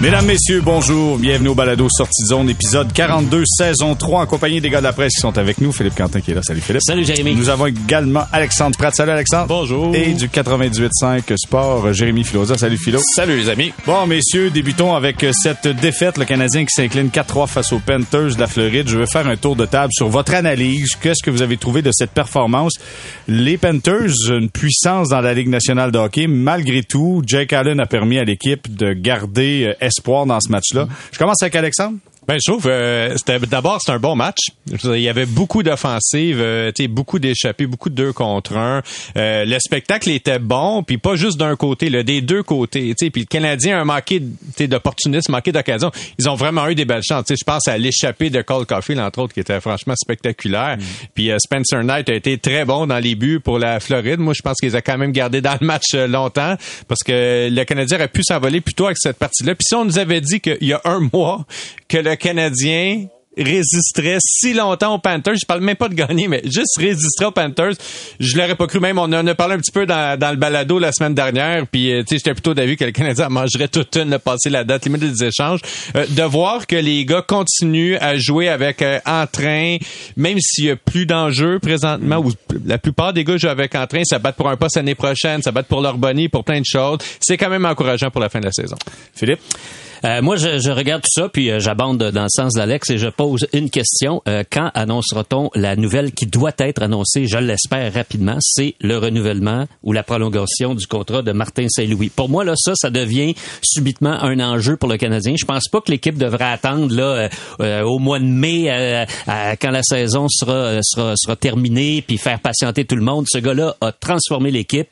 Mesdames, Messieurs, bonjour. Bienvenue au Balado Sortie de Zone, épisode 42, saison 3, en compagnie des gars de la presse qui sont avec nous. Philippe Quentin qui est là. Salut Philippe. Salut Jérémy. Nous avons également Alexandre Pratt. Salut Alexandre. Bonjour. Et du 98.5 Sport, Jérémy Filosa. Salut Philo. Salut les amis. Bon, messieurs, débutons avec cette défaite. Le Canadien qui s'incline 4-3 face aux Panthers de la Floride. Je veux faire un tour de table sur votre analyse. Qu'est-ce que vous avez trouvé de cette performance? Les Panthers, une puissance dans la Ligue nationale de hockey. Malgré tout, Jake Allen a permis à l'équipe de garder euh, espoir dans ce match-là. Je commence avec Alexandre. Ben, je trouve euh, c'était d'abord c'est un bon match. Il y avait beaucoup d'offensives, euh, beaucoup d'échappées, beaucoup de deux contre un. Euh, le spectacle était bon, puis pas juste d'un côté, là, des deux côtés. Puis le Canadien a manqué d'opportunisme, manqué d'occasion. Ils ont vraiment eu des belles chances. Je pense à l'échappée de Cole Caulfield entre autres, qui était franchement spectaculaire. Mm. Puis euh, Spencer Knight a été très bon dans les buts pour la Floride. Moi, je pense qu'ils ont quand même gardé dans le match euh, longtemps parce que le Canadien aurait pu s'envoler plutôt avec cette partie-là. Puis si on nous avait dit qu'il y a un mois que le Canadien résisterait si longtemps aux Panthers. Je parle même pas de gagner, mais juste résisterait aux Panthers. Je l'aurais pas cru même. On en a parlé un petit peu dans, le balado la semaine dernière. Puis, euh, tu sais, j'étais plutôt d'avis que le Canadien mangerait toute une, passer la date limite des échanges. Euh, de voir que les gars continuent à jouer avec euh, entrain, même s'il y a plus d'enjeux présentement, ou la plupart des gars jouent avec entrain, ça bat pour un poste l'année prochaine, ça bat pour leur bonnie, pour plein de choses. C'est quand même encourageant pour la fin de la saison. Philippe? Euh, moi, je, je, regarde tout ça, puis euh, j'abonde dans le sens d'Alex et je pose une question. Euh, quand annoncera-t-on la nouvelle qui doit être annoncée, je l'espère rapidement, c'est le renouvellement ou la prolongation du contrat de Martin Saint-Louis? Pour moi, là, ça, ça devient subitement un enjeu pour le Canadien. Je pense pas que l'équipe devrait attendre là au mois de mai, quand la saison sera, sera, sera terminée, puis faire patienter tout le monde. Ce gars-là a transformé l'équipe.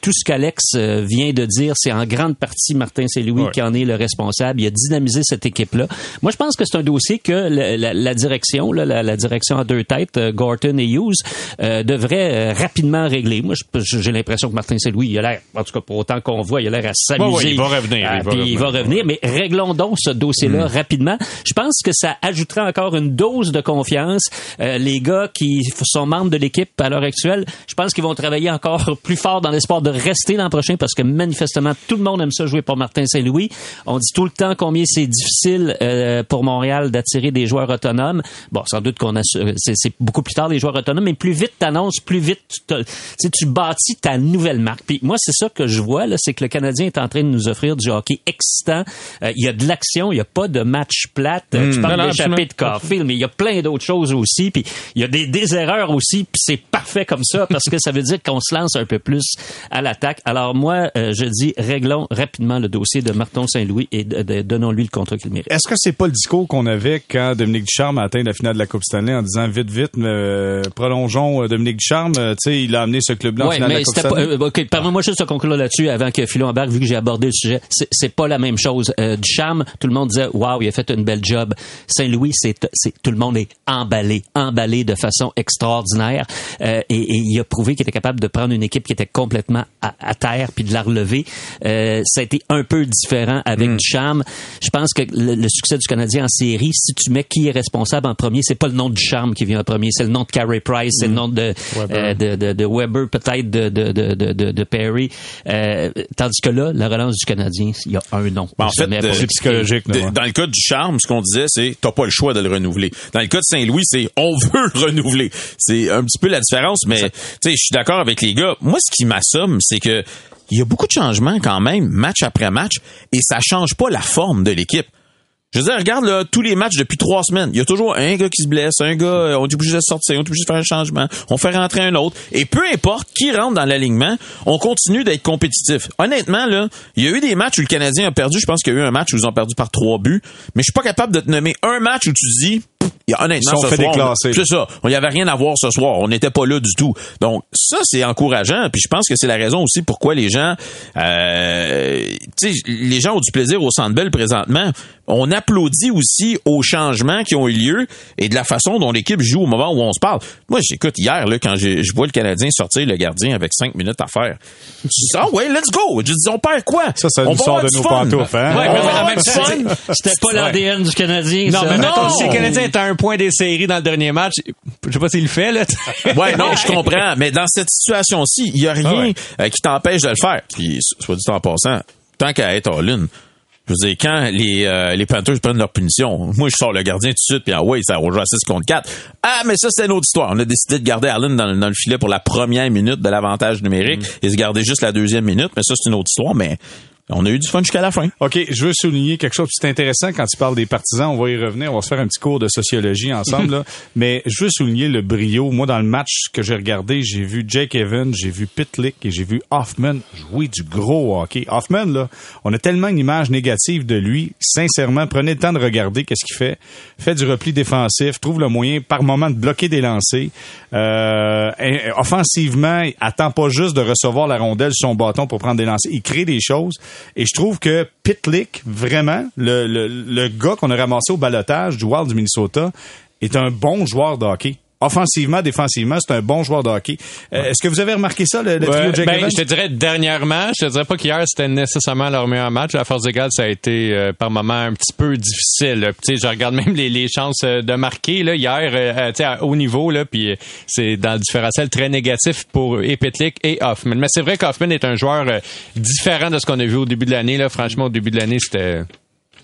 tout ce qu'Alex vient de dire, c'est en grande partie Martin Saint-Louis qui en est le responsable il a dynamisé cette équipe-là. Moi, je pense que c'est un dossier que la, direction, la, direction à deux têtes, euh, Gorton et Hughes, euh, devrait euh, rapidement régler. Moi, j'ai l'impression que Martin Saint-Louis, il a l'air, en tout cas pour autant qu'on voit, il a l'air à s'amuser. il va revenir. il, va revenir. mais réglons donc ce dossier-là hmm. rapidement. Je pense que ça ajouterait encore une dose de confiance. les gars qui sont membres de l'équipe à l'heure actuelle, je pense qu'ils vont travailler encore plus fort dans l'espoir de rester l'an prochain parce que manifestement, tout le monde aime ça jouer pour Martin Saint-Louis. On dit tout le temps combien c'est difficile euh, pour Montréal d'attirer des joueurs autonomes. Bon, sans doute qu'on a c'est beaucoup plus tard des joueurs autonomes, mais plus vite t'annonces, plus vite tu, tu bâtis ta nouvelle marque. Puis moi, c'est ça que je vois là, c'est que le Canadien est en train de nous offrir du hockey excitant. Euh, il y a de l'action, il y a pas de match plate. Euh, tu hmm. parles d'échapper de Carfield, mais il y a plein d'autres choses aussi. Puis il y a des, des erreurs aussi. Puis c'est parfait comme ça parce que ça veut dire qu'on se lance un peu plus à l'attaque. Alors moi, je dis réglons rapidement le dossier de Martin Saint-Louis et de, donnons-lui le contrat qu'il mérite. Est-ce que c'est pas le discours qu'on avait quand Dominique Ducharme a atteint la finale de la Coupe Stanley en disant vite, vite, euh, prolongeons euh, Dominique Ducharme. Euh, tu sais, il a amené ce club-là en finale de la Coupe Stanley? Pas, okay, Permets-moi juste de conclure là-dessus avant que Philo embarque, vu que j'ai abordé le sujet. C'est pas la même chose. Ducharme, tout le monde disait, waouh, il a fait une belle job. Saint-Louis, c'est tout le monde est emballé, emballé de façon extraordinaire. et, il a prouvé qu'il était capable de prendre une équipe qui était complètement à, terre puis de la relever. ça a été un peu différent avec mm. Ducharme. Je pense que le, succès du Canadien en série, si tu mets qui est responsable en premier, c'est pas le nom du charme qui vient en premier, c'est le nom de Carey Price, c'est le mm. nom de Weber, euh, de, de, de, Weber peut-être de, de, de, de, Perry. Euh, tandis que là, la relance du Canadien, il y a un nom. en fait, c'est psychologique. dans le cas du charme, ce qu'on disait, c'est t'as pas le choix de le renouveler. Dans le cas de Saint-Louis, c'est on veut le renouveler. C'est un petit peu la différence, mais tu sais, je suis d'accord avec les gars. Moi, ce qui m'assomme, c'est que il y a beaucoup de changements quand même, match après match, et ça change pas la forme de l'équipe. Je veux dire, regarde tous les matchs depuis trois semaines. Il y a toujours un gars qui se blesse, un gars, euh, on est obligé de sortir, on est obligé de faire un changement, on fait rentrer un autre. Et peu importe qui rentre dans l'alignement, on continue d'être compétitif. Honnêtement, là, il y a eu des matchs où le Canadien a perdu. Je pense qu'il y a eu un match où ils ont perdu par trois buts. Mais je suis pas capable de te nommer un match où tu dis, honnêtement, ce soir, c'est ça. Il y avait rien à voir ce soir. On n'était pas là du tout. Donc ça, c'est encourageant. Puis je pense que c'est la raison aussi pourquoi les gens, euh, les gens ont du plaisir au Centre Bell présentement. On applaudit aussi aux changements qui ont eu lieu et de la façon dont l'équipe joue au moment où on se parle. Moi, j'écoute hier là quand je vois le Canadien sortir le gardien avec cinq minutes à faire. Je dis ah ouais, let's go. Je dis on perd quoi? Ça, ça nous sort de nos pantoufles. Hein? Ouais, mais c'était pas l'ADN du Canadien. Non, mais non. si le Canadien est un point des séries dans le dernier match. Je sais pas s'il le fait, là. ouais, non, je comprends. Mais dans cette situation-ci, il y a rien ah euh, qui t'empêche de le faire. Puis, soit dit en passant, tant qu'à être all-in, je veux dire, quand les, euh, les Panthers prennent leur punition, moi, je sors le gardien tout de suite, puis ah ouais, ça rejoint à 6 contre 4. Ah, mais ça, c'est une autre histoire. On a décidé de garder Allen dans, dans le filet pour la première minute de l'avantage numérique mm. et se garder juste la deuxième minute, mais ça, c'est une autre histoire, mais on a eu du fun jusqu'à la fin. OK, je veux souligner quelque chose. C'est intéressant quand tu parles des partisans. On va y revenir. On va se faire un petit cours de sociologie ensemble. là. Mais je veux souligner le brio. Moi, dans le match que j'ai regardé, j'ai vu Jake Evans, j'ai vu Pitlick et j'ai vu Hoffman jouer du gros hockey. Hoffman, là, on a tellement une image négative de lui. Sincèrement, prenez le temps de regarder qu'est-ce qu'il fait. Fait du repli défensif, trouve le moyen par moment de bloquer des lancers. Euh, offensivement, il attend pas juste de recevoir la rondelle sur son bâton pour prendre des lancers. Il crée des choses. Et je trouve que Pitlick, vraiment, le, le, gars qu'on a ramassé au balotage du Wild du Minnesota, est un bon joueur de hockey offensivement, défensivement, c'est un bon joueur de hockey. Euh, est-ce que vous avez remarqué ça, le, trio ouais, ben, Je te dirais dernièrement, je te dirais pas qu'hier c'était nécessairement leur meilleur match. À force égale, ça a été euh, par moments un petit peu difficile. Tu sais, je regarde même les, les, chances euh, de marquer là hier, tu à haut niveau là, puis c'est dans le différentiel très négatif pour Epetlik et Hoffman. Mais c'est vrai qu'Hoffman est un joueur différent de ce qu'on a vu au début de l'année. Là, franchement, au début de l'année, c'était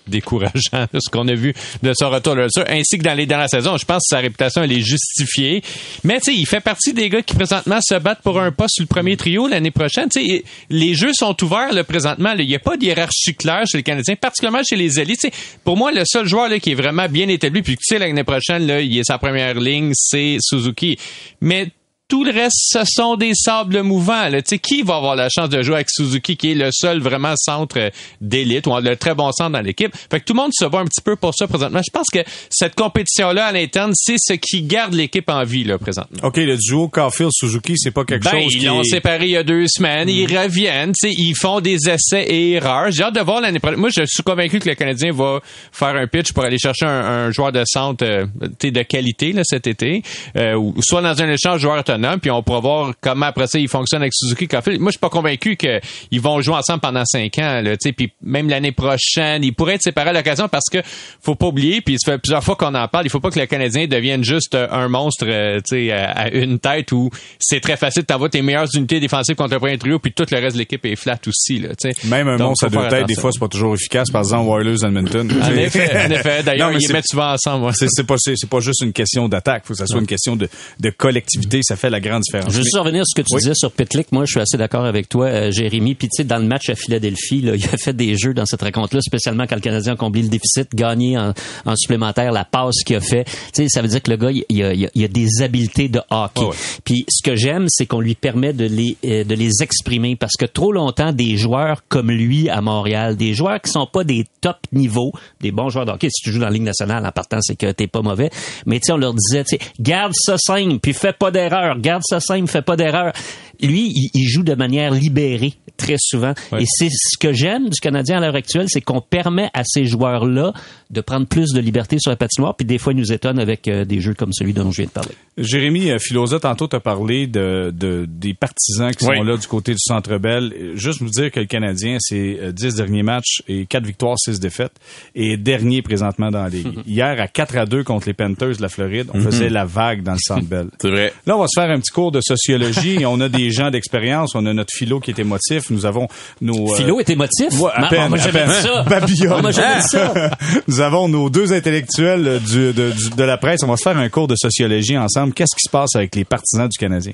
décourageant ce qu'on a vu de son retour là ainsi que dans les dernières saisons. Je pense que sa réputation elle est justifiée. Mais tu sais, il fait partie des gars qui présentement se battent pour un poste sur le premier trio l'année prochaine. Tu sais, les jeux sont ouverts là, présentement. Il n'y a pas de hiérarchie claire chez les Canadiens, particulièrement chez les élites. pour moi, le seul joueur là, qui est vraiment bien établi, puis tu sais l'année prochaine là, il est sa première ligne, c'est Suzuki. Mais tout le reste, ce sont des sables mouvants. Là. sais, qui va avoir la chance de jouer avec Suzuki, qui est le seul vraiment centre euh, d'élite, ou le très bon centre dans l'équipe? Fait que tout le monde se bat un petit peu pour ça présentement. Je pense que cette compétition-là à l'interne, c'est ce qui garde l'équipe en vie là, présentement. OK, le duo Caulfield-Suzuki, c'est pas quelque ben, chose ils l'ont séparé il y a deux semaines. Ils mm. reviennent. Ils font des essais et erreurs. J'ai hâte de voir l'année prochaine. Moi, je suis convaincu que le Canadien va faire un pitch pour aller chercher un, joueur de centre euh, de qualité là, cet été, euh, ou soit dans un échange joueur puis on pourra voir comment après ça il fonctionne avec Suzuki Caulfield. Moi, je suis pas convaincu qu'ils vont jouer ensemble pendant cinq ans, là, puis même l'année prochaine, ils pourraient être séparés à l'occasion parce que faut pas oublier, puis ça fait plusieurs fois qu'on en parle, il faut pas que le Canadien devienne juste un monstre, euh, sais, à, une tête où c'est très facile de t'avoir tes meilleures unités défensives contre le premier trio, puis tout le reste de l'équipe est flat aussi, là. Même un monstre à deux têtes, des fois, c'est pas toujours efficace. Par exemple, Oilers Edmonton. En effet, en effet. D'ailleurs, ils mettent souvent ensemble. C'est pas, pas juste une question d'attaque. Faut que ça soit une question de, de collectivité. Ça fait la grande différence. Je veux juste revenir sur ce que tu disais sur Pitlick. Moi, je suis assez d'accord avec toi, euh, Jérémy. Puis, tu sais, dans le match à Philadelphie, là, il a fait des jeux dans cette rencontre-là, spécialement quand le Canadien a comblé le déficit, gagné en, en supplémentaire, la passe qu'il a fait. Tu sais, ça veut dire que le gars, il, a, il a, des habiletés de hockey. Puis, ce que j'aime, c'est qu'on lui permet de les, euh, de les exprimer parce que trop longtemps, des joueurs comme lui à Montréal, des joueurs qui sont pas des top niveaux, des bons joueurs de hockey, si tu joues dans la Ligue nationale, en partant, c'est que t'es pas mauvais. Mais tu sais, on leur disait, tu sais, garde ça simple, puis fais pas d'erreur, garde ça simple, fais pas d'erreur. Lui, il, joue de manière libérée très souvent. Et c'est ce que j'aime du Canadien à l'heure actuelle, c'est qu'on permet à ces joueurs-là de prendre plus de liberté sur la patinoire, puis des fois, ils nous étonnent avec euh, des jeux comme celui dont je viens de parler. Jérémy euh, Philosa, tantôt, tu as parlé de, de, des partisans qui sont là du côté du Centre Bell. Juste vous dire que le Canadien, c'est 10 euh, derniers matchs et 4 victoires, 6 défaites, et dernier présentement dans la Ligue. Hier, à 4 à 2 contre les Panthers de la Floride, on mhm. faisait la vague dans le Centre Bell. c'est vrai. Là, on va se faire un petit cours de sociologie et on a des gens d'expérience. On a notre philo qui est émotif. Nous avons nos... Philo est émotif? Ouais, à peine, moi, ça. Babylone. Moi, ça. Nous avons nos deux intellectuels du, de, de la presse. On va se faire un cours de sociologie ensemble. Qu'est-ce qui se passe avec les partisans du Canadien?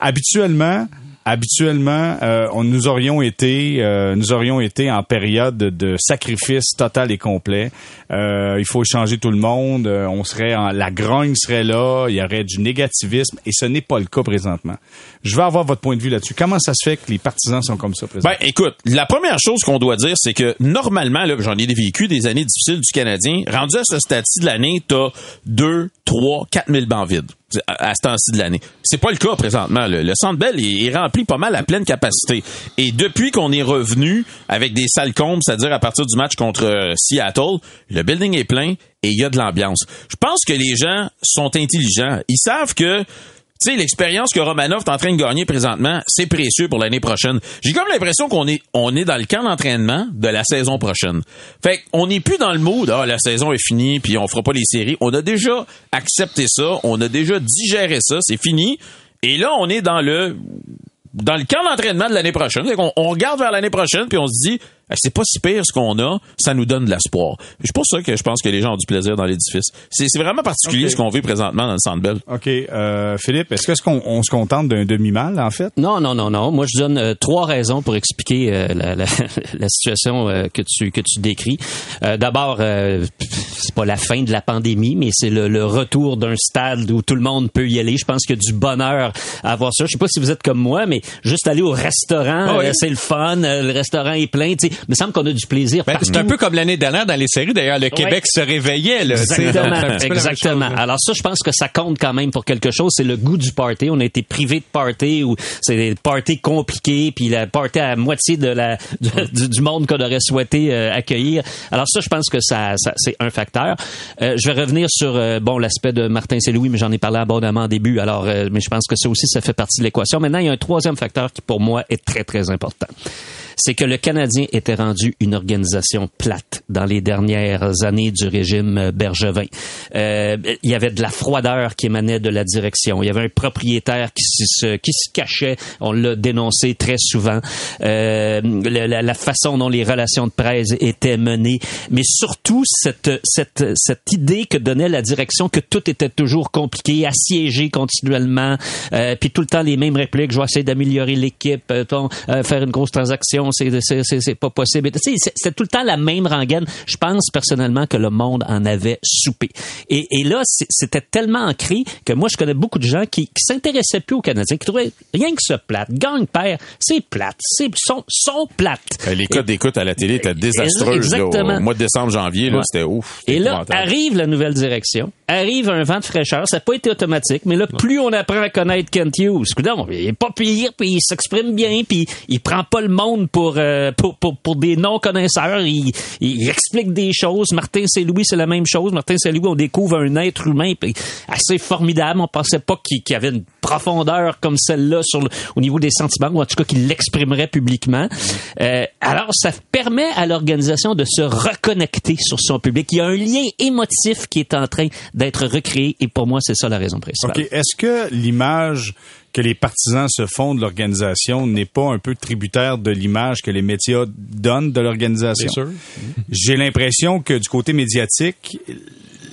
Habituellement, habituellement, euh, on, nous aurions été, euh, nous aurions été en période de, sacrifice total et complet. Euh, il faut changer tout le monde. on serait en, la grogne serait là. Il y aurait du négativisme et ce n'est pas le cas présentement. Je veux avoir votre point de vue là-dessus. Comment ça se fait que les partisans sont comme ça présentement? Ben, écoute, la première chose qu'on doit dire, c'est que normalement, là, j'en ai vécu des années difficiles du Canadien. Rendu à ce stade-ci de l'année, t'as deux, trois, quatre mille bancs vides à, ce temps-ci de l'année. C'est pas le cas présentement. Le Centre Bell est, rempli pas mal à pleine capacité. Et depuis qu'on est revenu avec des salles combes, c'est-à-dire à partir du match contre euh, Seattle, le building est plein et il y a de l'ambiance. Je pense que les gens sont intelligents. Ils savent que tu sais, l'expérience que Romanov est en train de gagner présentement, c'est précieux pour l'année prochaine. J'ai comme l'impression qu'on est, on est dans le camp d'entraînement de la saison prochaine. Fait qu'on n'est plus dans le mood, ah, la saison est finie, puis on fera pas les séries. On a déjà accepté ça, on a déjà digéré ça, c'est fini. Et là, on est dans le, dans le camp d'entraînement de l'année prochaine. On, on regarde vers l'année prochaine, puis on se dit, c'est pas si pire ce qu'on a, ça nous donne de l'espoir. C'est pour ça que je pense que les gens ont du plaisir dans l'édifice. C'est vraiment particulier ce qu'on vit présentement dans le Centre Bell. OK. Euh, Philippe, est-ce que qu'on on se contente d'un demi-mal, en fait? Non, non, non, non. Moi, je donne euh, trois raisons pour expliquer euh, la, la, la, situation euh, que tu que tu décris. D'abord, c'est pas la fin de la pandémie, mais c'est le, le, retour d'un stade où tout le monde peut y aller. Je pense qu'il y a du bonheur à avoir ça. Je sais pas si vous êtes comme moi, mais juste aller au restaurant, ah c'est le fun. le restaurant est plein. Me semble qu'on a du plaisir. Ben, c'est un peu comme l'année dernière dans les séries. D'ailleurs, le Québec se réveillait. Là, exactement. exactement. Alors ça, je pense que ça compte quand même pour quelque chose. C'est le goût du party. On a été privé de party ou c'est des parties compliqués, puis la party à moitié de la du, monde qu'on aurait souhaité euh, accueillir. Alors ça, je pense que ça, ça c'est un facteur. Euh, je vais revenir sur euh, bon l'aspect de Martin Saint-Louis, mais j'en ai parlé abondamment au début. Alors, mais je pense que ça aussi, ça fait partie de l'équation. Maintenant, il y a un troisième facteur qui pour moi est très très important c'est que le Canadien était rendu une organisation plate dans les dernières années du régime Bergevin. Euh, il y avait de la froideur qui émanait de la direction. Il y avait un propriétaire qui se, qui se cachait. On l'a dénoncé très souvent. Euh, la, la, façon dont les relations de presse étaient menées, mais surtout cette, cette, cette idée que donnait la direction que tout était toujours compliqué, assiégé continuellement, euh, puis tout le temps les mêmes répliques. Je vais essayer d'améliorer l'équipe, euh, euh, faire une grosse transaction c'est pas possible. C'est tout le temps la même rengaine. Je pense personnellement que le monde en avait soupé. Et, et là, c'était tellement ancré que moi, je connais beaucoup de gens qui, qui s'intéressaient plus aux Canadiens, qui trouvaient rien que ça plate. Gang père, c'est plate. C'est sont, sont plates. Euh, les codes d'écoute à la télé étaient désastreux. Exactement. au mois de décembre, janvier, c'était ouf. Et là, arrive la nouvelle direction, arrive un vent de fraîcheur. Ça n'a pas été automatique, mais là, plus on apprend à connaître Kent Hughes, il est pas pire, puis il s'exprime bien, puis il prend pas le monde euh, pour, pour, pour, des non-connaisseurs. Il, il, explique des choses. Martin Saint-Louis, c'est la même chose. Martin Saint-Louis, on découvre un être humain assez formidable. On pensait pas qu'il y avait une profondeur comme celle-là sur au niveau des sentiments, ou en tout cas qu'il l'exprimerait publiquement. Euh, alors, ça permet à l'organisation de se reconnecter sur son public. Il y a un lien émotif qui est en train d'être recréé, et pour moi, c'est ça la raison principale. OK. Est-ce que l'image que les partisans se font de l'organisation n'est pas un peu tributaire de l'image que les médias donnent de l'organisation? J'ai l'impression que du côté médiatique,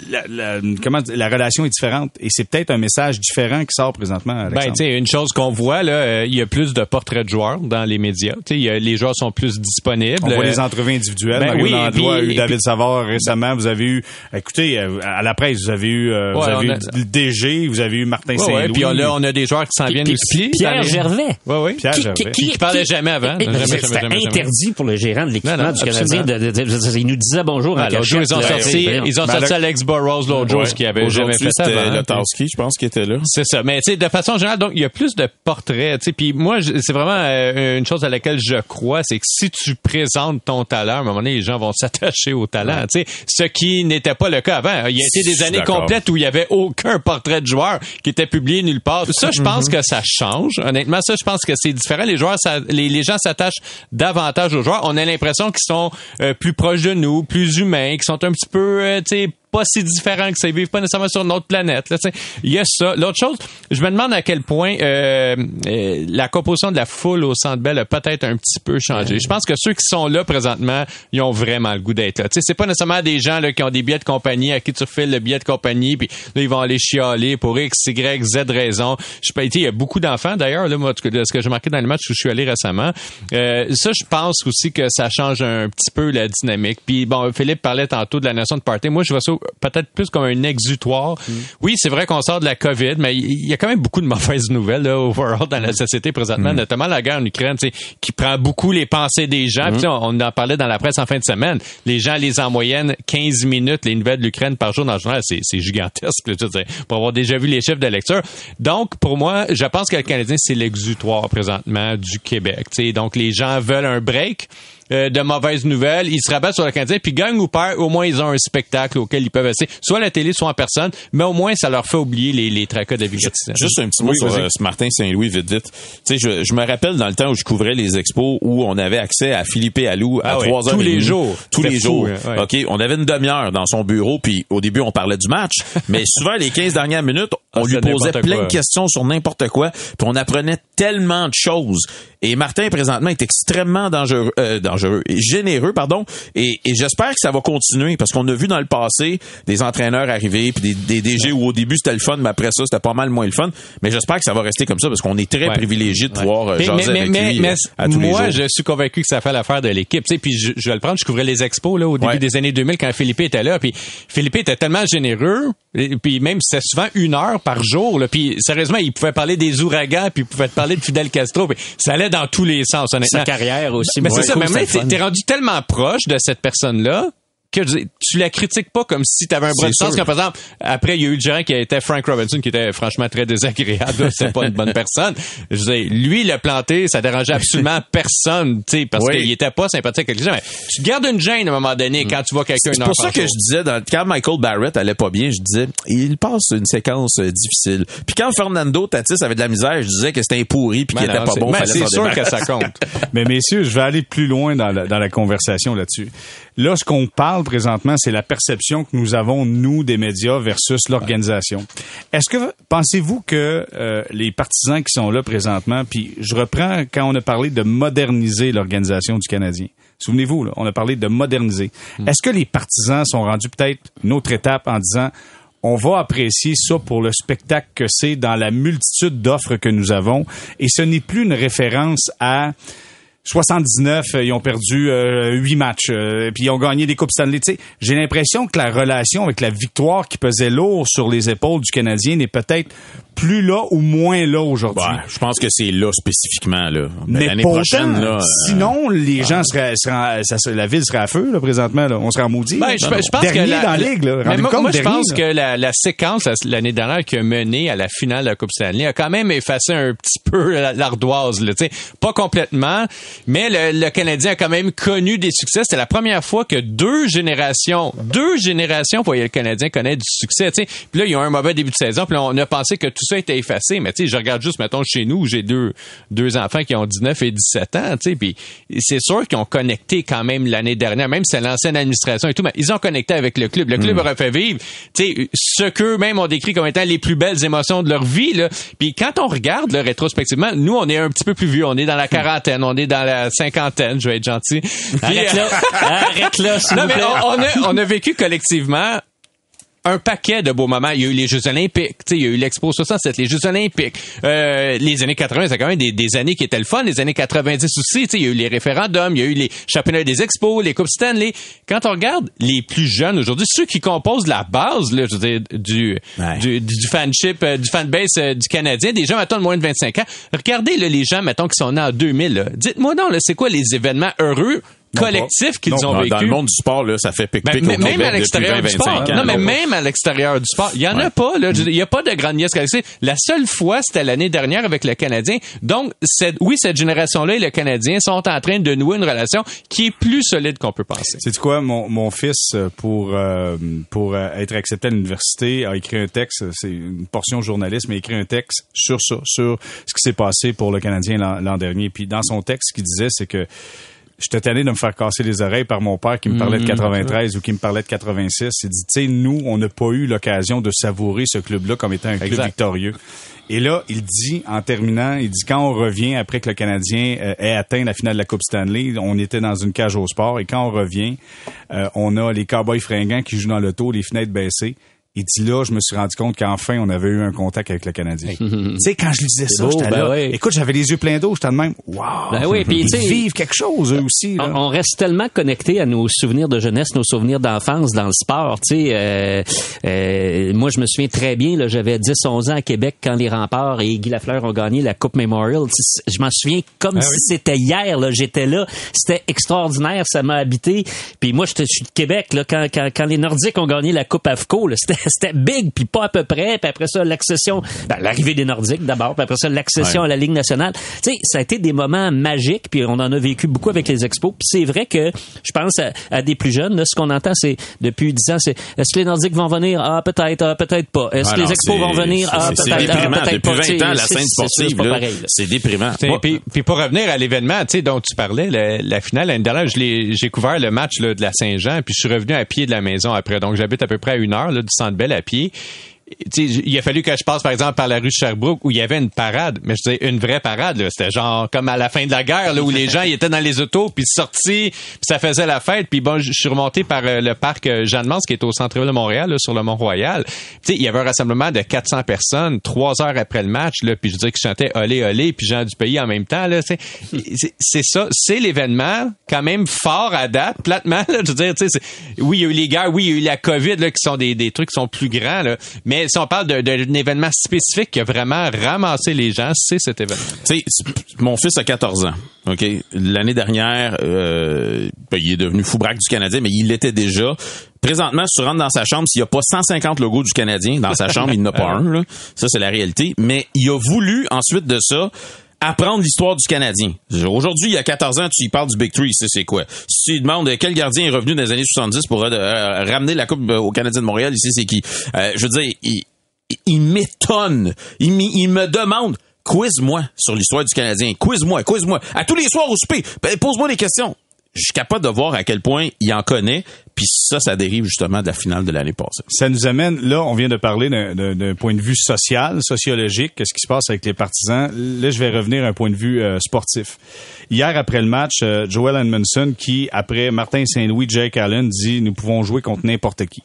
la, la, comment la relation est différente et c'est peut-être un message différent qui sort présentement. Alexandre. Ben, tu sais, une chose qu'on voit là, euh, il y a plus de portraits de joueurs dans les médias. Tu sais, les joueurs sont plus disponibles. On voit les entrevues individuelles. Ben, oui, a eu David Savard récemment. Vous avez eu, écoutez, euh, à la presse, vous avez eu, euh, vous avez eu le DG, vous avez eu Martin Saint-Louis. Ouais, puis là, on a des joueurs qui s'en viennent aussi. Pierre Gervais. Oui, oui. Pierre Gervais. Qui, qui, parlait jamais avant. C'était interdit pour le gérant de l'équipement du Canadien. il nous disait bonjour. Ils ont sorti, ils ont sorti Alex Burrows l'autre jour qui avait jamais fait ça avant. Lotowski, je pense, qui était là. C'est ça. Mais tu sais, de façon générale, donc il y a plus de portraits. Tu sais, puis moi, c'est vraiment euh, une chose à laquelle je crois, c'est que si tu présentes ton talent, à un moment donné, les gens vont s'attacher au talent. Tu sais, ce qui n'était pas le cas avant. Il y a été des années complètes où il y avait aucun portrait de joueur qui était publié nulle part. Ça, je pense que ça change. Honnêtement, ça, je pense que c'est différent. Les joueurs, ça, les, les, gens s'attachent davantage aux joueurs. On a l'impression qu'ils sont euh, plus proches de nous, plus humains, qu'ils sont un petit peu, euh, tu sais, pas si différents que ça. Ils vivent pas nécessairement sur notre planète. Là, il y a ça. L'autre chose, je me demande à quel point euh, euh, la composition de la foule au Centre Bell a peut-être un petit peu changé. Je pense que ceux qui sont là présentement, ils ont vraiment le goût d'être là. C'est pas nécessairement des gens là, qui ont des billets de compagnie à qui tu refiles le billet de compagnie, puis là, ils vont aller chialer pour X, Y, Z raison. Je peux il y a beaucoup d'enfants d'ailleurs, là, moi, de ce que j'ai marqué dans les matchs où je suis allé récemment. Euh, ça, je pense aussi que ça change un petit peu la dynamique. Puis bon, Philippe parlait tantôt de la notion de party. Moi, je vois ça peut-être plus comme un exutoire. Mm. Oui, c'est vrai qu'on sort de la COVID, mais il y a quand même beaucoup de mauvaises nouvelles là, overall dans la société présentement, mm. notamment la guerre en Ukraine, qui prend beaucoup les pensées des gens. Mm. on, en parlait dans la presse en fin de semaine. Les gens lisent en moyenne 15 minutes les nouvelles de l'Ukraine par jour dans le journal. C'est, gigantesque, là, pour avoir déjà vu les chiffres de lecture. Donc, pour moi, je pense que le Canadien, c'est l'exutoire présentement du Québec. Donc, les gens veulent un break. Euh, de mauvaises nouvelles. Ils se rabattent sur le Canadien, puis gagnent ou perdent, au moins ils ont un spectacle auquel ils peuvent essayer, soit à la télé, soit en personne, mais au moins ça leur fait oublier les, les tracas de vie Juste un petit mot sur euh, ce Martin Saint-Louis, vite, vite. Tu sais, je, je, me rappelle dans le temps où je couvrais les expos, où on avait accès à Philippe Allou à ah 3 heures Tous les jours. Tous les jours. OK, on avait une demi-heure dans son bureau, puis au début, on parlait du match, mais souvent, les 15 dernières minutes, on ah, lui posait plein de questions sur n'importe quoi, puis on apprenait tellement de choses Et Martin, présentement, est extrêmement dangereux, euh, dangereux et généreux, pardon. Et, j'espère que ça va continuer parce qu'on a vu dans le passé des entraîneurs arriver puis des, des DG où au début c'était le fun, mais après ça c'était pas mal moins le fun. Mais j'espère que ça va rester comme ça parce qu'on est très privilégié de pouvoir euh, jaser avec lui mais, à tous moi, je suis convaincu que ça fait l'affaire de l'équipe. Puis je, je, vais le prendre. Je couvrais les expos là au début des années 2000 quand Philippe était là. Puis Philippe était tellement généreux. Et, puis même c'était souvent une heure par jour. Puis sérieusement, il pouvait parler des ouragans, puis il pouvait parler de Fidel Castro. Puis ça allait dans tous les sens. Honnêtement. Sa carrière aussi. Mais c'est ça. Mais même t'es rendu tellement proche de cette personne-là que tu la critiques pas comme si tu avais un bras de sens. Par exemple, après, il y a eu le gérant qui était Frank Robinson, qui était franchement très désagréable. C'était pas une bonne personne. Je disais, lui, le planté, ça dérangeait absolument personne, tu sais, parce qu'il était pas sympathique avec les gens. Mais tu gardes une gêne à un moment donné quand tu vois quelqu'un C'est pour ça que je disais, dans, quand Michael Barrett allait pas bien, je disais, il passe une séquence euh, difficile. Puis quand Fernando Tatis avait de la misère, je disais que c'était un pourri puis qu'il était pas bon. Mais c'est sûr que ça compte. mais messieurs, je vais aller plus loin dans la, dans la conversation là-dessus. Là, ce qu'on parle présentement, c'est la perception que nous avons, nous, des médias versus l'organisation. Est-ce que pensez-vous que euh, les partisans qui sont là présentement, puis je reprends quand on a parlé de moderniser l'organisation du Canadien. Souvenez-vous, on a parlé de moderniser. Hmm. Est-ce que les partisans sont rendus peut-être une autre étape en disant on va apprécier ça pour le spectacle que c'est dans la multitude d'offres que nous avons et ce n'est plus une référence à 79, euh, ils ont perdu euh, 8 matchs, euh, puis ils ont gagné des coupes Stanley. J'ai l'impression que la relation avec la victoire qui pesait lourd sur les épaules du Canadien n'est peut-être plus là ou moins là aujourd'hui. Bah, je pense que c'est là spécifiquement là. Mais l'année prochaine là, sinon les gens seraient, seraient ça, la ville serait à feu là présentement là, on serait en maudit. Ben, je, pense que la, dans la ligue là, mais moi, moi je pense que la, la séquence l'année dernière qui a mené à la finale de la Coupe Stanley a quand même effacé un petit peu l'ardoise là, tu sais, pas complètement, mais le, le, Canadien a quand même connu des succès, c'était la première fois que deux générations, deux générations voyaient le Canadien connaître du succès. Puis là, il y a un mauvais début de saison, puis là, on a pensé que tout ça était effacé. Mais tu sais, je regarde juste, mettons, chez nous, j'ai deux, deux enfants qui ont 19 et 17 ans, tu sais, puis c'est sûr qu'ils ont connecté quand même l'année dernière, même si c'est l'ancienne administration et tout, mais ils ont connecté avec le club. Le club mm. a fait vivre, tu sais, ce qu'eux-mêmes ont décrit comme étant les plus belles émotions de leur vie, là. Puis quand on regarde, là, rétrospectivement, nous, on est un petit peu plus vieux. On est dans la quarantaine, on est dans la cinquantaine, je vais être gentil. Arrête là, arrête là, non, mais on, a, on a vécu collectivement un paquet de beaux moments. Il y a eu les Jeux Olympiques, il y a eu l'Expo 67, les Jeux Olympiques. Euh, les années 80, c'est quand même des, des, années qui étaient le fun. Les années 90 aussi, il y a eu les référendums, il y a eu les championnats des expos, les Coupes Stanley. Quand on regarde les plus jeunes aujourd'hui, ceux qui composent la base, là, je veux dire, du, du, du, fanship, euh, du fanbase euh, du Canadien, des gens, mettons, de moins de 25 ans, regardez là, les gens, mettons, qui sont nés en 2000. Dites-moi non, c'est quoi les événements heureux collectif qu'ils ont vécu. Dans le monde du sport, là, ça fait pic-pic ben, Même à l'extérieur du sport. Non, mais même à l'extérieur du sport. Il y en a pas, là. Il y a pas de grande nièce collective. La seule fois, c'était l'année dernière avec le Canadien. Donc, oui, cette génération-là et le Canadien sont en train de nouer une relation qui est plus solide qu'on peut penser. C'est quoi, mon, mon fils, euh, pour, euh, pour euh, être accepté à l'université, a écrit un texte, c'est une portion journaliste, mais a écrit un texte sur ça, sur ce qui s'est passé pour le Canadien l'an dernier. Puis dans son texte, ce qu'il disait, c'est que j'étais tanné de me faire casser les oreilles par mon père qui me parlait de 93 mhm. ou qui me parlait de 86. Il dit, tu sais, nous, on n'a pas eu l'occasion de savourer ce club-là comme étant un club victorieux. Et là, il dit, en terminant, il dit, quand on revient après que le Canadien euh, ait atteint la finale de la Coupe Stanley, on était dans une cage au sport, et quand on revient, euh, on a les Cowboys fringants qui jouent dans l'auto, les fenêtres baissées. Il dit là, je me suis rendu compte qu'enfin, on avait eu un contact avec le Canadien. tu sais, quand je lui disais ça, j'étais ben là. Écoute, j'avais les yeux pleins d'eau, j'étais de même. Wow! Ben oui, puis ils vivent quelque chose, eux aussi. Là. On, reste tellement connectés à nos souvenirs de jeunesse, nos souvenirs d'enfance dans le sport. Tu sais, euh, euh, moi, je me souviens très bien, là, j'avais 10-11 ans à Québec quand les Remparts et Guy Lafleur ont gagné la Coupe Memorial. Je m'en souviens comme ah si c'était hier. Là, j'étais là. C'était extraordinaire, ça m'a habité. Puis moi, je suis de Québec là, quand, quand, quand les Nordiques ont gagné la Coupe AFCO. C'était c'était big, puis pas à peu près, puis après ça, l'accession, ben, l'arrivée des Nordiques d'abord, puis après ça, l'accession à la Ligue nationale. Tu sais, ça a été des moments magiques, puis on en a vécu beaucoup avec les expos. Puis c'est vrai que je pense à, des plus jeunes, là, ce qu'on entend, c'est depuis 10 ans, c'est est-ce que les Nordiques vont venir? Ah, peut-être, ah, peut-être pas. Est-ce que les expos vont venir? Ah, peut-être, ah, peut-être pas. Depuis 20 ans, la scène sportive, c'est déprimant. Puis, puis pour revenir à l'événement, tu sais, dont tu parlais, la, finale, l'année dernière, j'ai couvert le match là, de la Saint-Jean, puis je suis revenu à pied de la maison après. Donc, j'habite à peu près à une heure là, du Centre Bell à pied. Il a fallu que je passe, par exemple, par la rue Sherbrooke où il y avait une parade. Mais je disais, une vraie parade. C'était genre comme à la fin de la guerre, là, où les gens ils étaient dans les autos, puis sortis, puis ça faisait la fête. Puis bon, je suis remonté par euh, le parc euh, Jeanne-Mance, qui est au centre-ville de Montréal, là, sur le Mont-Royal. Il y avait un rassemblement de 400 personnes, trois heures après le match, là, puis je disais que je chantais olé olé, puis gens du pays en même temps. C'est ça, c'est l'événement, quand même fort à date, platement, là. Je veux dire, oui, il y a eu les guerres, oui, il y a eu la COVID, là, qui sont des, des trucs qui sont plus grands, là. Mais si on parle d'un événement spécifique qui a vraiment ramassé les gens, c'est cet événement. Tu sais, mon fils a 14 ans. OK? L'année dernière, euh, ben, il est devenu fou braque du Canadien, mais il l'était déjà. Présentement, si tu rentres dans sa chambre, s'il n'y a pas 150 logos du Canadien dans sa chambre, il n'en a pas un. Là. Ça, c'est la réalité. Mais il a voulu, ensuite de ça, apprendre l'histoire du Canadien. Aujourd'hui, il y a 14 ans, tu y parles du Big Three, c'est quoi? Si tu demandes quel gardien est revenu dans les années 70 pour euh, ramener la Coupe au Canadien de Montréal, ici, c'est qui? Euh, je veux dire, il, m'étonne. Il, il me demande quiz-moi sur l'histoire du Canadien. Quiz-moi, quiz-moi. À tous les soirs au souper, ben, pose-moi des questions. Je suis capable de voir à quel point il en connaît, puis ça, ça dérive justement de la finale de l'année passée. Ça nous amène, là, on vient de parler d'un point de vue social, sociologique, qu'est-ce qui se passe avec les partisans. Là, je vais revenir à un point de vue euh, sportif. Hier, après le match, euh, Joel Edmondson, qui, après Martin Saint-Louis, Jake Allen, dit « Nous pouvons jouer contre n'importe qui »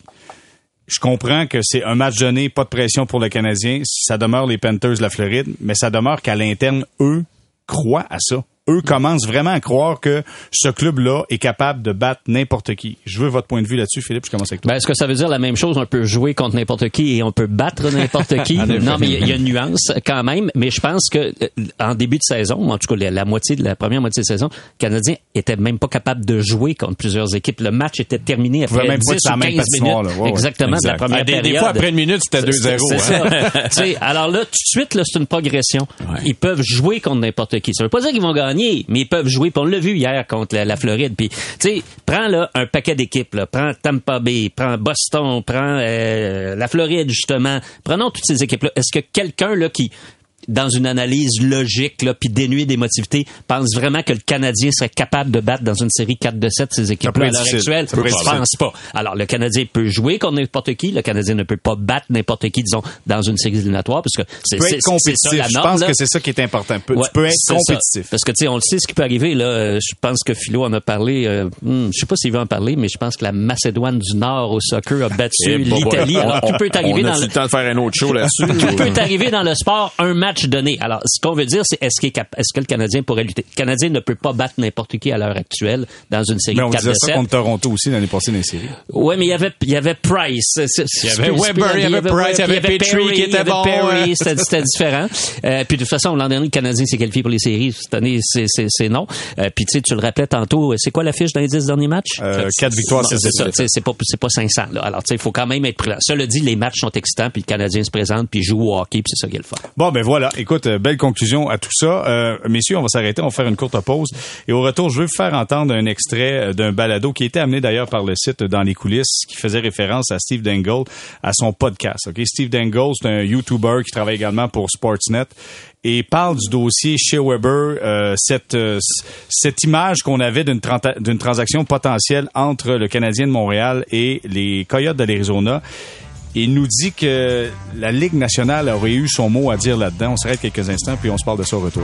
je comprends que c'est un match donné, pas de pression pour le Canadien. Ça demeure les Panthers de la Floride, mais ça demeure qu'à l'interne, eux croient à ça eux commencent vraiment à croire que ce club-là est capable de battre n'importe qui. Je veux votre point de vue là-dessus, Philippe. Je commence avec toi. Ben, est-ce que ça veut dire la même chose? On peut jouer contre n'importe qui et on peut battre n'importe qui? non, mais il y, a une nuance quand même. Mais je pense que euh, en début de saison, en tout cas la, moitié de la première moitié de saison, le Canadien était même pas capable de jouer contre plusieurs équipes. Le match était terminé après même 10 ou 15 minutes. Exactement, de la première ah, des, période. Des fois, après une minute, c'était 2-0. Hein. alors là, tout de suite, là, c'est une progression. Ils peuvent jouer contre n'importe qui. Ça veut pas dire qu'ils vont gagner, mais ils peuvent jouer jouer. on l'a vu hier contre la, Floride. Puis, tu prends là un paquet d'équipes. Prends Tampa Bay, prends Boston, prends euh, la Floride justement. Prenons toutes ces équipes-là. Est-ce que quelqu'un là qui dans une analyse logique là puis dénuée d'émotivité pense vraiment que le Canadien serait capable de battre dans une série 4 de 7 ces équipes-là à l'heure actuelle? Je pense pas. Alors le Canadien peut jouer contre n'importe qui, le Canadien ne peut pas battre n'importe qui disons dans une série éliminatoire parce que c'est ça la norme. Je pense que c'est ça qui est important. tu peux être compétitif. Parce que tu sais on le sait ce qui peut arriver là, euh, je pense que Philo en a parlé euh, hmm, je sais pas s'il veut en parler mais je pense que la Macédoine du Nord au soccer a battu eh, l'Italie. Alors tu peux arriver dans le temps de faire un autre show là-dessus. Tu peux arriver dans le sport un match donné alors, ce qu'on veut dire, c'est est-ce, est que le Canadien pourrait lutter? Le Canadien ne peut pas battre n'importe qui à l'heure actuelle dans une série mais on 4 disait ça contre Toronto aussi l'année passée dans les séries. Oui, mais il y avait, il y avait Price. Il y avait Weber, il y avait Price, il y avait Petrie qui était bon. Perry, c'était différent. Euh, puis de toute façon, l'an dernier, le Canadien s'est qualifié pour les séries. Cette année, c'est non. Euh, puis tu sais, tu le rappelais tantôt, c'est quoi la fiche dans les 10 derniers matchs? Euh, 4 victoires, c'est ça. C'est pas, pas 500. Là. Alors, tu sais, il faut quand même être prudent. Cela dit, les matchs sont excitants, puis le Canadien se présente, puis joue au hockey, puis c'est ça qui est le fun. Bon, ben voilà. Écoute, euh, belle conclusion à tout ça. Euh, messieurs, on va s'arrêter, on va faire une courte pause. Et au retour, je veux vous faire entendre un extrait euh, d'un balado qui été amené d'ailleurs par le site Dans les coulisses, qui faisait référence à Steve Dangle, à son podcast. Okay? Steve Dangle, c'est un YouTuber qui travaille également pour Sportsnet et parle du dossier chez Weber, euh, cette, euh, cette image qu'on avait d'une, d'une transaction potentielle entre le Canadien de Montréal et les Coyotes de l'Arizona. Il nous dit que la Ligue nationale aurait eu son mot à dire là-dedans. On s'arrête quelques instants, puis on se parle de ça au retour.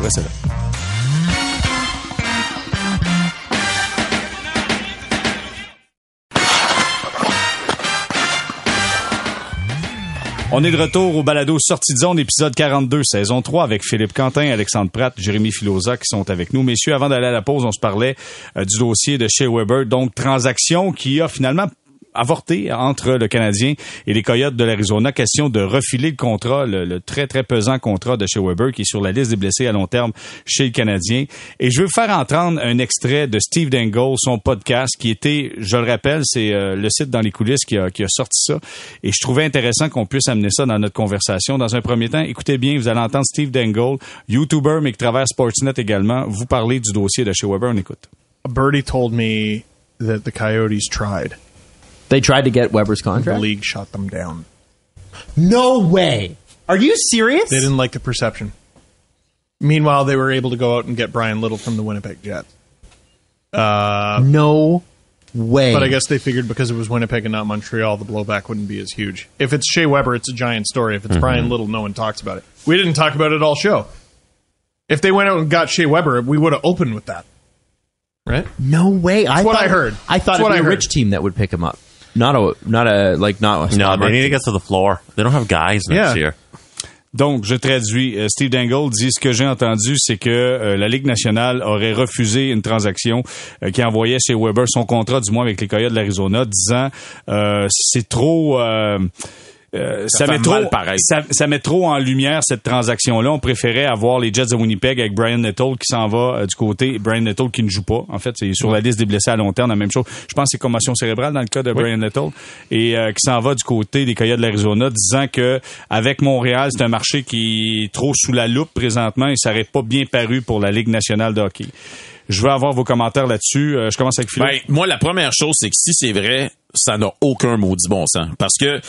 On est de retour au balado Sortie de zone, épisode 42, saison 3, avec Philippe Quentin, Alexandre Pratt, Jérémy Filosa qui sont avec nous. Messieurs, avant d'aller à la pause, on se parlait euh, du dossier de chez Weber, donc transaction qui a finalement avorté entre le Canadien et les Coyotes de l'Arizona. Question de refiler le contrat, le, très, très pesant contrat de chez Weber qui est sur la liste des blessés à long terme chez le Canadien. Et je veux faire entendre un extrait de Steve Dangle, son podcast, qui était, je le rappelle, c'est euh, le site dans les coulisses qui a, qui a sorti ça. Et je trouvais intéressant qu'on puisse amener ça dans notre conversation. Dans un premier temps, écoutez bien, vous allez entendre Steve Dangle, YouTuber, mais qui travaille Sportsnet également, vous parler du dossier de chez Weber. On écoute. Birdie told me that the Coyotes tried. They tried to get Weber's contract. The league shot them down. No way. Are you serious? They didn't like the perception. Meanwhile, they were able to go out and get Brian Little from the Winnipeg Jets. Uh, no way. But I guess they figured because it was Winnipeg and not Montreal, the blowback wouldn't be as huge. If it's Shea Weber, it's a giant story. If it's Brian Little, no one talks about it. We didn't talk about it all show. If they went out and got Shea Weber, we would have opened with that. Right? no way. I what thought, I heard. I thought That's it'd what be I a heard. rich team that would pick him up. Not a, not a, like, not a No, they need to get to the floor. They don't have guys next Yeah. year. Donc, je traduis. Euh, Steve Dangle dit ce que j'ai entendu, c'est que euh, la Ligue nationale aurait refusé une transaction euh, qui envoyait chez Weber son contrat, du moins avec les Coyotes de l'Arizona, disant euh, c'est trop. Euh, ça, met trop, ça, ça met trop en lumière cette transaction-là. On préférait avoir les Jets de Winnipeg avec Brian Nettle qui s'en va euh, du côté. Brian Nettle qui ne joue pas. En fait, c'est sur la liste des blessés à long terme, la même chose. Je pense que c'est commotion cérébrale dans le cas de Brian Nettle. Et euh, qui s'en va du côté des Coyotes de l'Arizona, disant que avec Montréal, c'est un marché qui est trop sous la loupe présentement et ça n'aurait pas bien paru pour la Ligue nationale de hockey. Je veux avoir vos commentaires là-dessus. Je commence avec Philippe. Ben, moi, la première chose, c'est que si c'est vrai, ça n'a aucun maudit bon sens. Parce que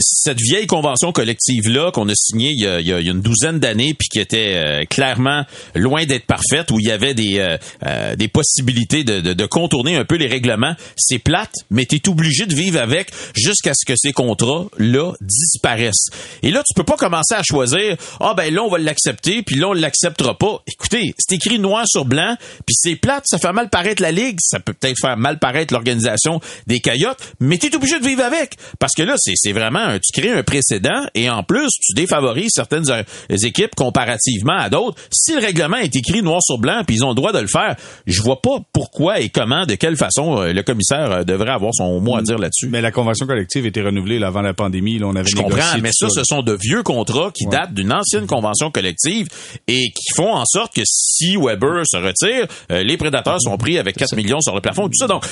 cette vieille convention collective-là qu'on a signée il y a, il y a- une douzaine d'années, puis qui était euh, clairement loin d'être parfaite, où il y avait des, euh, euh, des possibilités de, de- de contourner un peu les règlements, c'est plate, mais tu es obligé de vivre avec jusqu'à ce que ces contrats-là disparaissent. Et là, tu peux pas commencer à choisir, ah ben là, on va l'accepter, puis là, on l'acceptera pas. Écoutez, c'est écrit noir sur blanc, puis c'est plate, ça fait mal paraître la Ligue, ça peut peut-être faire mal paraître l'organisation des Coyotes, mais tu es obligé de vivre avec. Parce que là, c'est c'est vraiment, un- tu crées un précédent, et en plus, tu défavorises certaines euh, équipes comparativement à d'autres. Si le règlement est écrit noir sur blanc, puis ils ont le droit de le faire, je vois pas pourquoi et comment, de quelle façon euh, le commissaire euh, devrait avoir son mot à dire là-dessus. Mais la convention collective a été renouvelée là, avant la pandémie. Là, on avait Je comprends, mais ça, ce sont de vieux contrats qui Ouais. datent d'une ancienne convention collective et qui font en sorte que si Weber se retire, euh, les prédateurs sont pris avec 4 millions sur le plafond, tout ça. Donc,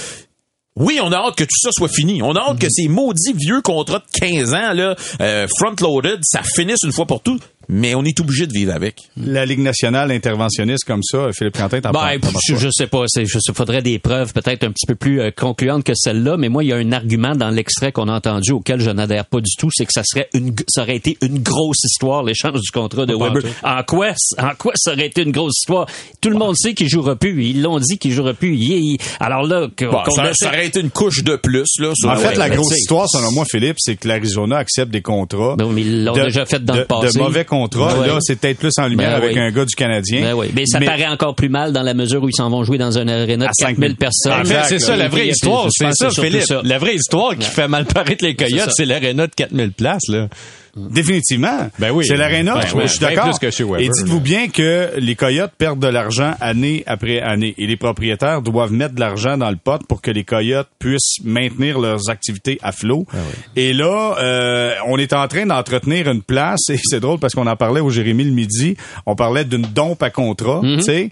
oui, on a hâte que tout ça soit fini. On a hâte que ces maudits vieux contrats de 15 ans, là, euh, front-loaded, ça finisse une fois pour toutes, mais on est obligé de vivre avec. La Ligue nationale interventionniste comme ça, Philippe Quentin, t'en Ben, penses je, je sais pas. C'est, je faudrait des preuves peut-être un petit peu plus euh, concluantes que celle-là. Mais moi, il y a un argument dans l'extrait qu'on a entendu auquel je n'adhère pas du tout, c'est que ça serait une, ça aurait été une grosse histoire l'échange du contrat de Weber. En quoi, en quoi ça aurait été une grosse histoire? Tout le monde sait qu'il jouera plus. Ils l'ont dit qu'il jouera plus. Il- il- alors là, Bon, ça, ça aurait été une couche de plus, là. sur En fait, ouais, la grosse histoire, selon moi, Philippe, c'est que l'Arizona accepte des contrats. Ben oui, mais ils l'ont déjà fait dans de- le passé. De mauvais contrats. Ben Là, c'est peut-être plus en lumière Ben avec oui. un gars du Canadien. Ben oui, mais ça paraît encore plus mal dans la mesure où ils s'en vont jouer dans un aréna de À 5 000 4000 personnes. En fait, c'est ça, la vraie histoire, c'est ça, Philippe. La vraie histoire qui fait mal paraître les Coyotes, c'est l'aréna de 4000 places, là. Définitivement. Ben oui. C'est l'aréna. Ben je, suis d'accord. Et dites-vous bien que les Coyotes perdent de l'argent année après année. Et les propriétaires doivent mettre de l'argent dans le pot pour que les Coyotes puissent maintenir leurs activités à flot. Ah Et là, euh, on est en train d'entretenir une place. Et c'est drôle parce qu'on en parlait au Jérémy le midi. On parlait d'une dompe à contrat, Mm-hmm. tu sais.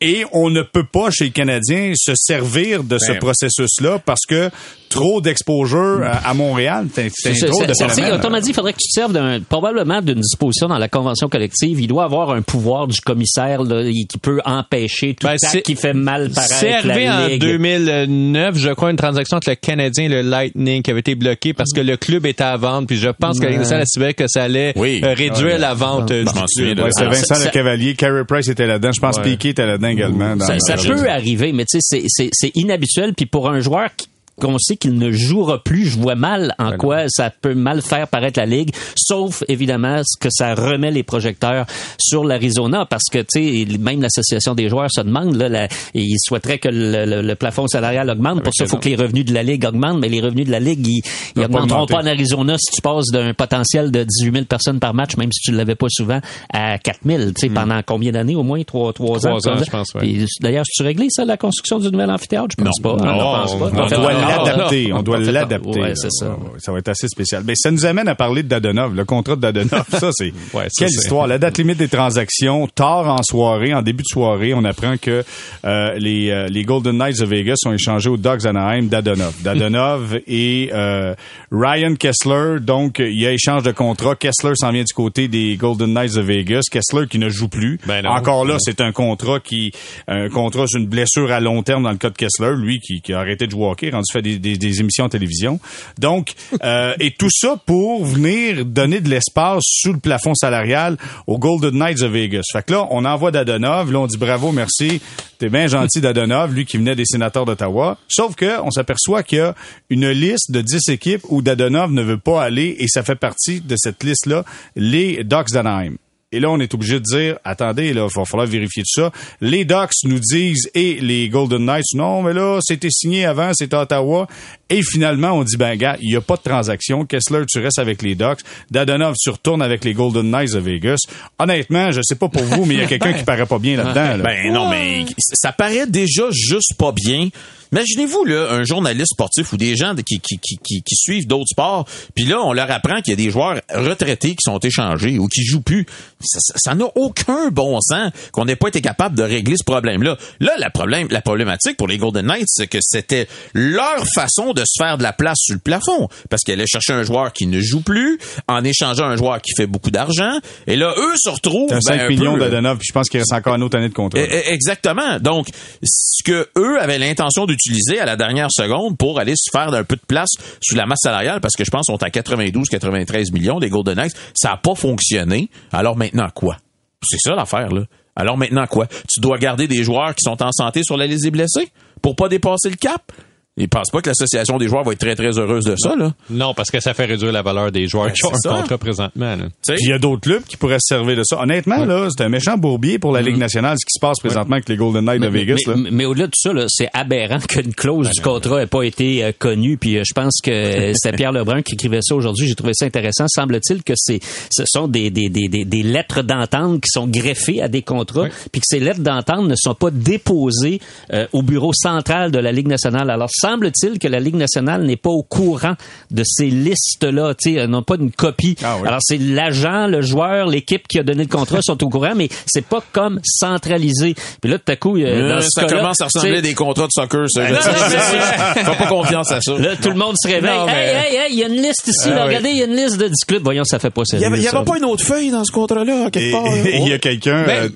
Et on ne peut pas, chez les Canadiens, se servir de ce Ben. processus-là parce que trop d'exposure à, à Montréal, c'est c'est C'est- un drôle c'est- de c'est- phénomène. Autrement dit, il faudrait que tu te serves d'un, probablement d'une disposition dans la convention collective. Il doit avoir un pouvoir du commissaire là, qui peut empêcher tout Ben, acte c'est- qui fait mal C'est paraître arrivé la en Ligue. 2009, je crois, une transaction entre le Canadien et le Lightning qui avait été bloquée parce que le club était à vendre. Puis je pense que nationale estimait que ça allait Oui. euh, réduire la vente euh, Je du m'en souviens club. Ouais, c'est Vincent ça- Le Cavalier, Carey Price était là-dedans. Je pense que Piquet était là-dedans également. dans Ça, ça peut arriver, mais tu sais, c'est- c'est- c'est inhabituel. Puis pour un joueur qui qu'on sait qu'il ne jouera plus, je vois mal en quoi ça peut mal faire paraître la ligue, sauf évidemment ce que ça remet les projecteurs sur l'Arizona, parce que tu sais même l'association des joueurs se demande là, la- ils souhaiteraient que le, le- le plafond salarial augmente. Pour ça, il faut que les revenus de la ligue augmentent, mais les revenus de la ligue ils, ils va pas en Arizona si tu passes d'un potentiel de 18 000 personnes par match, même si tu ne l'avais pas souvent, à 4 000. Tu sais pendant combien d'années au moins? Trois trois ans. Trois ans, comme ça? je pense, ouais. D'ailleurs, tu réglé ça, la construction du nouvel amphithéâtre? Je pense pas. Non, on ne pense pas. L'adapter. On doit l'adapter. Ouais, c'est ça. Ça va être assez spécial. Mais ça nous amène à parler de Dadonov, le contrat de Dadonov. Ça, c'est Ouais, quelle c'est- histoire. La date limite des transactions, tard en soirée, en début de soirée, on apprend que euh, les, euh, les Golden Knights de Vegas ont échangé aux Dogs Anaheim Dadonov. Dadonov et euh, Ryan Kessler. Donc, il y a échange de contrat. Kessler s'en vient du côté des Golden Knights de Vegas. Kessler qui ne joue plus. Ben non. Encore là, c'est un contrat qui, un contrat sur une blessure à long terme dans le cas de Kessler, lui qui, qui a arrêté de jouer hockey, rendu des, des, des émissions en télévision. Donc, euh, et tout ça pour venir donner de l'espace sous le plafond salarial aux Golden Knights de Vegas. Fait que là, on envoie Dadonov, là, on dit bravo, merci, t'es bien gentil Dadonov, lui qui venait des sénateurs d'Ottawa. Sauf que on s'aperçoit qu'il y a une liste de 10 équipes où Dadonov ne veut pas aller et ça fait partie de cette liste-là, les Ducks d'Anaheim. Et là, on est obligé de dire, attendez, là, il va falloir vérifier tout ça. Les Ducks nous disent, et les Golden Knights, non, mais là, c'était signé avant, c'était Ottawa. Et finalement, on dit, ben, gars, il n'y a pas de transaction. Kessler, tu restes avec les Ducks. Dadonov, tu retournes avec les Golden Knights de Vegas. Honnêtement, je sais pas pour vous, mais il y a quelqu'un qui paraît pas bien là-dedans. là. Ben non, mais ça paraît déjà juste pas bien. Imaginez-vous là un journaliste sportif ou des gens de- qui, qui, qui, qui, qui suivent d'autres sports, puis là on leur apprend qu'il y a des joueurs retraités qui sont échangés ou qui jouent plus. Ça n'a aucun bon sens qu'on n'ait pas été capable de régler ce problème-là. Là, la problème, la problématique pour les Golden Knights, c'est que c'était leur façon de se faire de la place sur le plafond, parce qu'elle allait chercher un joueur qui ne joue plus en échangeant un joueur qui fait beaucoup d'argent, et là eux se retrouvent 5 ben, un millions peu, Dadonov, puis je pense qu'il reste encore une autre année de contrat. Eh, eh, Exactement. Donc, ce que eux avaient l'intention d'utiliser à la dernière seconde pour aller se faire un peu de place sous la masse salariale, parce que je pense qu'on est à 92-93 millions des Golden Knights, ça n'a pas fonctionné. Alors maintenant quoi? C'est ça l'affaire, là. Alors maintenant quoi? Tu dois garder des joueurs qui sont en santé sur la liste des blessés pour pas dépasser le cap? Ils pensent pas que l'association des joueurs va être très très heureuse de ça, là. Non, parce que ça fait réduire la valeur des joueurs Ben, qui ont un contrat présentement. là. Tu sais? Puis il y a d'autres clubs qui pourraient se servir de ça. Honnêtement, là, c'est un méchant bourbier pour la Ligue nationale, ce qui se passe présentement avec les Golden Knights de Vegas. mais- là. mais au-delà de ça, là, c'est aberrant qu'une clause du contrat n'ait pas été euh, connue. Puis euh, je pense que c'est Pierre Lebrun qui écrivait ça aujourd'hui. J'ai trouvé ça intéressant. Semble-t-il que c'est, ce sont des, des, des, des, des lettres d'entente qui sont greffées à des contrats, puis que ces lettres d'entente ne sont pas déposées euh, au bureau central de la Ligue nationale. Alors semble-t-il que la Ligue nationale n'est pas au courant de ces listes-là. Tu sais, elles n'ont pas une copie. Ah oui. Alors c'est l'agent, le joueur, l'équipe qui a donné le contrat sont au courant, mais c'est pas comme centralisé. Puis là, tout à coup, euh, dans Euh, ce ça commence à ressembler à des contrats de soccer, ça. Je Fais pas confiance à ça. Là, tout le monde se réveille. Non, mais- Hey, hey, hey, il y a une liste ici. là, Ah oui. regardez, il y a une liste de 10 clubs. Voyons, ça fait pas Il sérieux. il y ça. avait pas une autre feuille dans ce contrat-là, quelque Et part. il y a quelqu'un euh,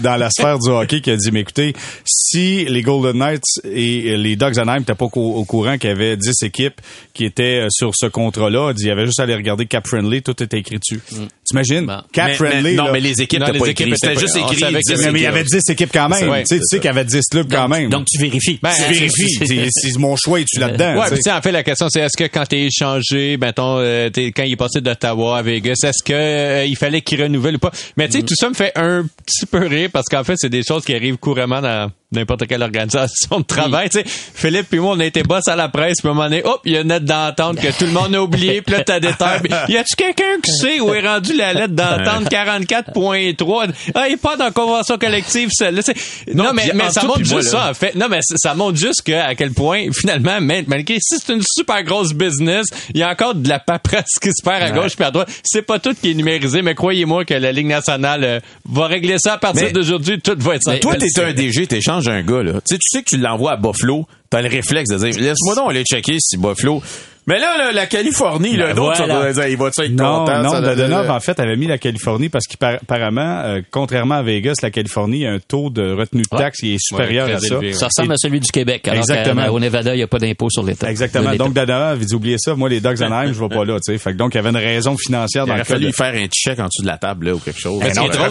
dans, la sphère du hockey qui a dit, mais écoutez, si les Golden Knights et les Ducks Anaheim n'étaient pas au, au courant qu'il y avait 10 équipes qui étaient euh, sur ce contrat-là, il y avait juste à aller regarder Cap Friendly, tout était écrit dessus. T'imagines? Bon. Cap Mais- Friendly, mais- non, là. mais les équipes Non, les pas équipes. C'était étaient juste écrit. 10 Mais il y avait 10 équipes quand même. Ouais. tu sais, tu sais qu'il y avait 10 clubs quand même. Donc, tu vérifies. Ben, tu c'est- vérifies. c'est mon choix, es-tu là-dedans? Ouais, tu puis sais? tu sais, en fait, la question, c'est est-ce que quand t'es échangé, ton, euh, t'es- quand il est passé d'Ottawa à Vegas, est-ce que euh, il fallait qu'il renouvelle ou pas? Mais tu sais, tout ça me fait un petit peu rire parce qu'en fait, c'est des choses qui arrivent couramment dans n'importe quelle organisation de travail. Tu sais, Philippe puis moi, on a été boss à la presse, puis à un moment donné, hop, il y a une lettre d'entente que tout le monde a oublié, puis là, t'as des terres. Y a-tu quelqu'un qui sait où est rendu la lettre d'entente 44.3? Ah, il pas dans la convention collective, celle-là. Non, mais, mais ça montre moi, juste ça, en fait. Non, mais ça montre juste que, à quel point, finalement, même- malgré si c'est une super grosse business, il y a encore de la paperasse qui se perd à gauche puis à droite. C'est pas tout qui est numérisé, mais croyez-moi que la Ligue nationale euh, va régler ça à partir d'aujourd'hui. Tout va être Mais toi, t'es un DG, t'échanges un gars, là. Tu sais, tu sais que tu l'envoies à Buffalo, t'as le réflexe de dire, laisse-moi donc aller checker si Buffalo. Mais là, là, la Californie, là, Ben d'autres, ça voilà. doit dire, il va être Non, content? non, ça, Dadonov, en fait, avait mis la Californie parce qu'apparemment, euh, contrairement à Vegas, la Californie a un taux de retenue de taxe qui est supérieur Ouais, à ça. élevé, Ça ressemble à celui du Québec. Alors Exactement. Au Nevada, il n'y a pas d'impôt sur l'État. Exactement. Donc, Dadonov, il dit, oubliez ça, moi, les Dogs Anaheim, je vais pas là, tu sais. Fait que donc, il y avait une raison financière Il dans aurait le cas fallu de... faire un check en dessous de la table, là, ou quelque chose. Ben non, tu ça. Là,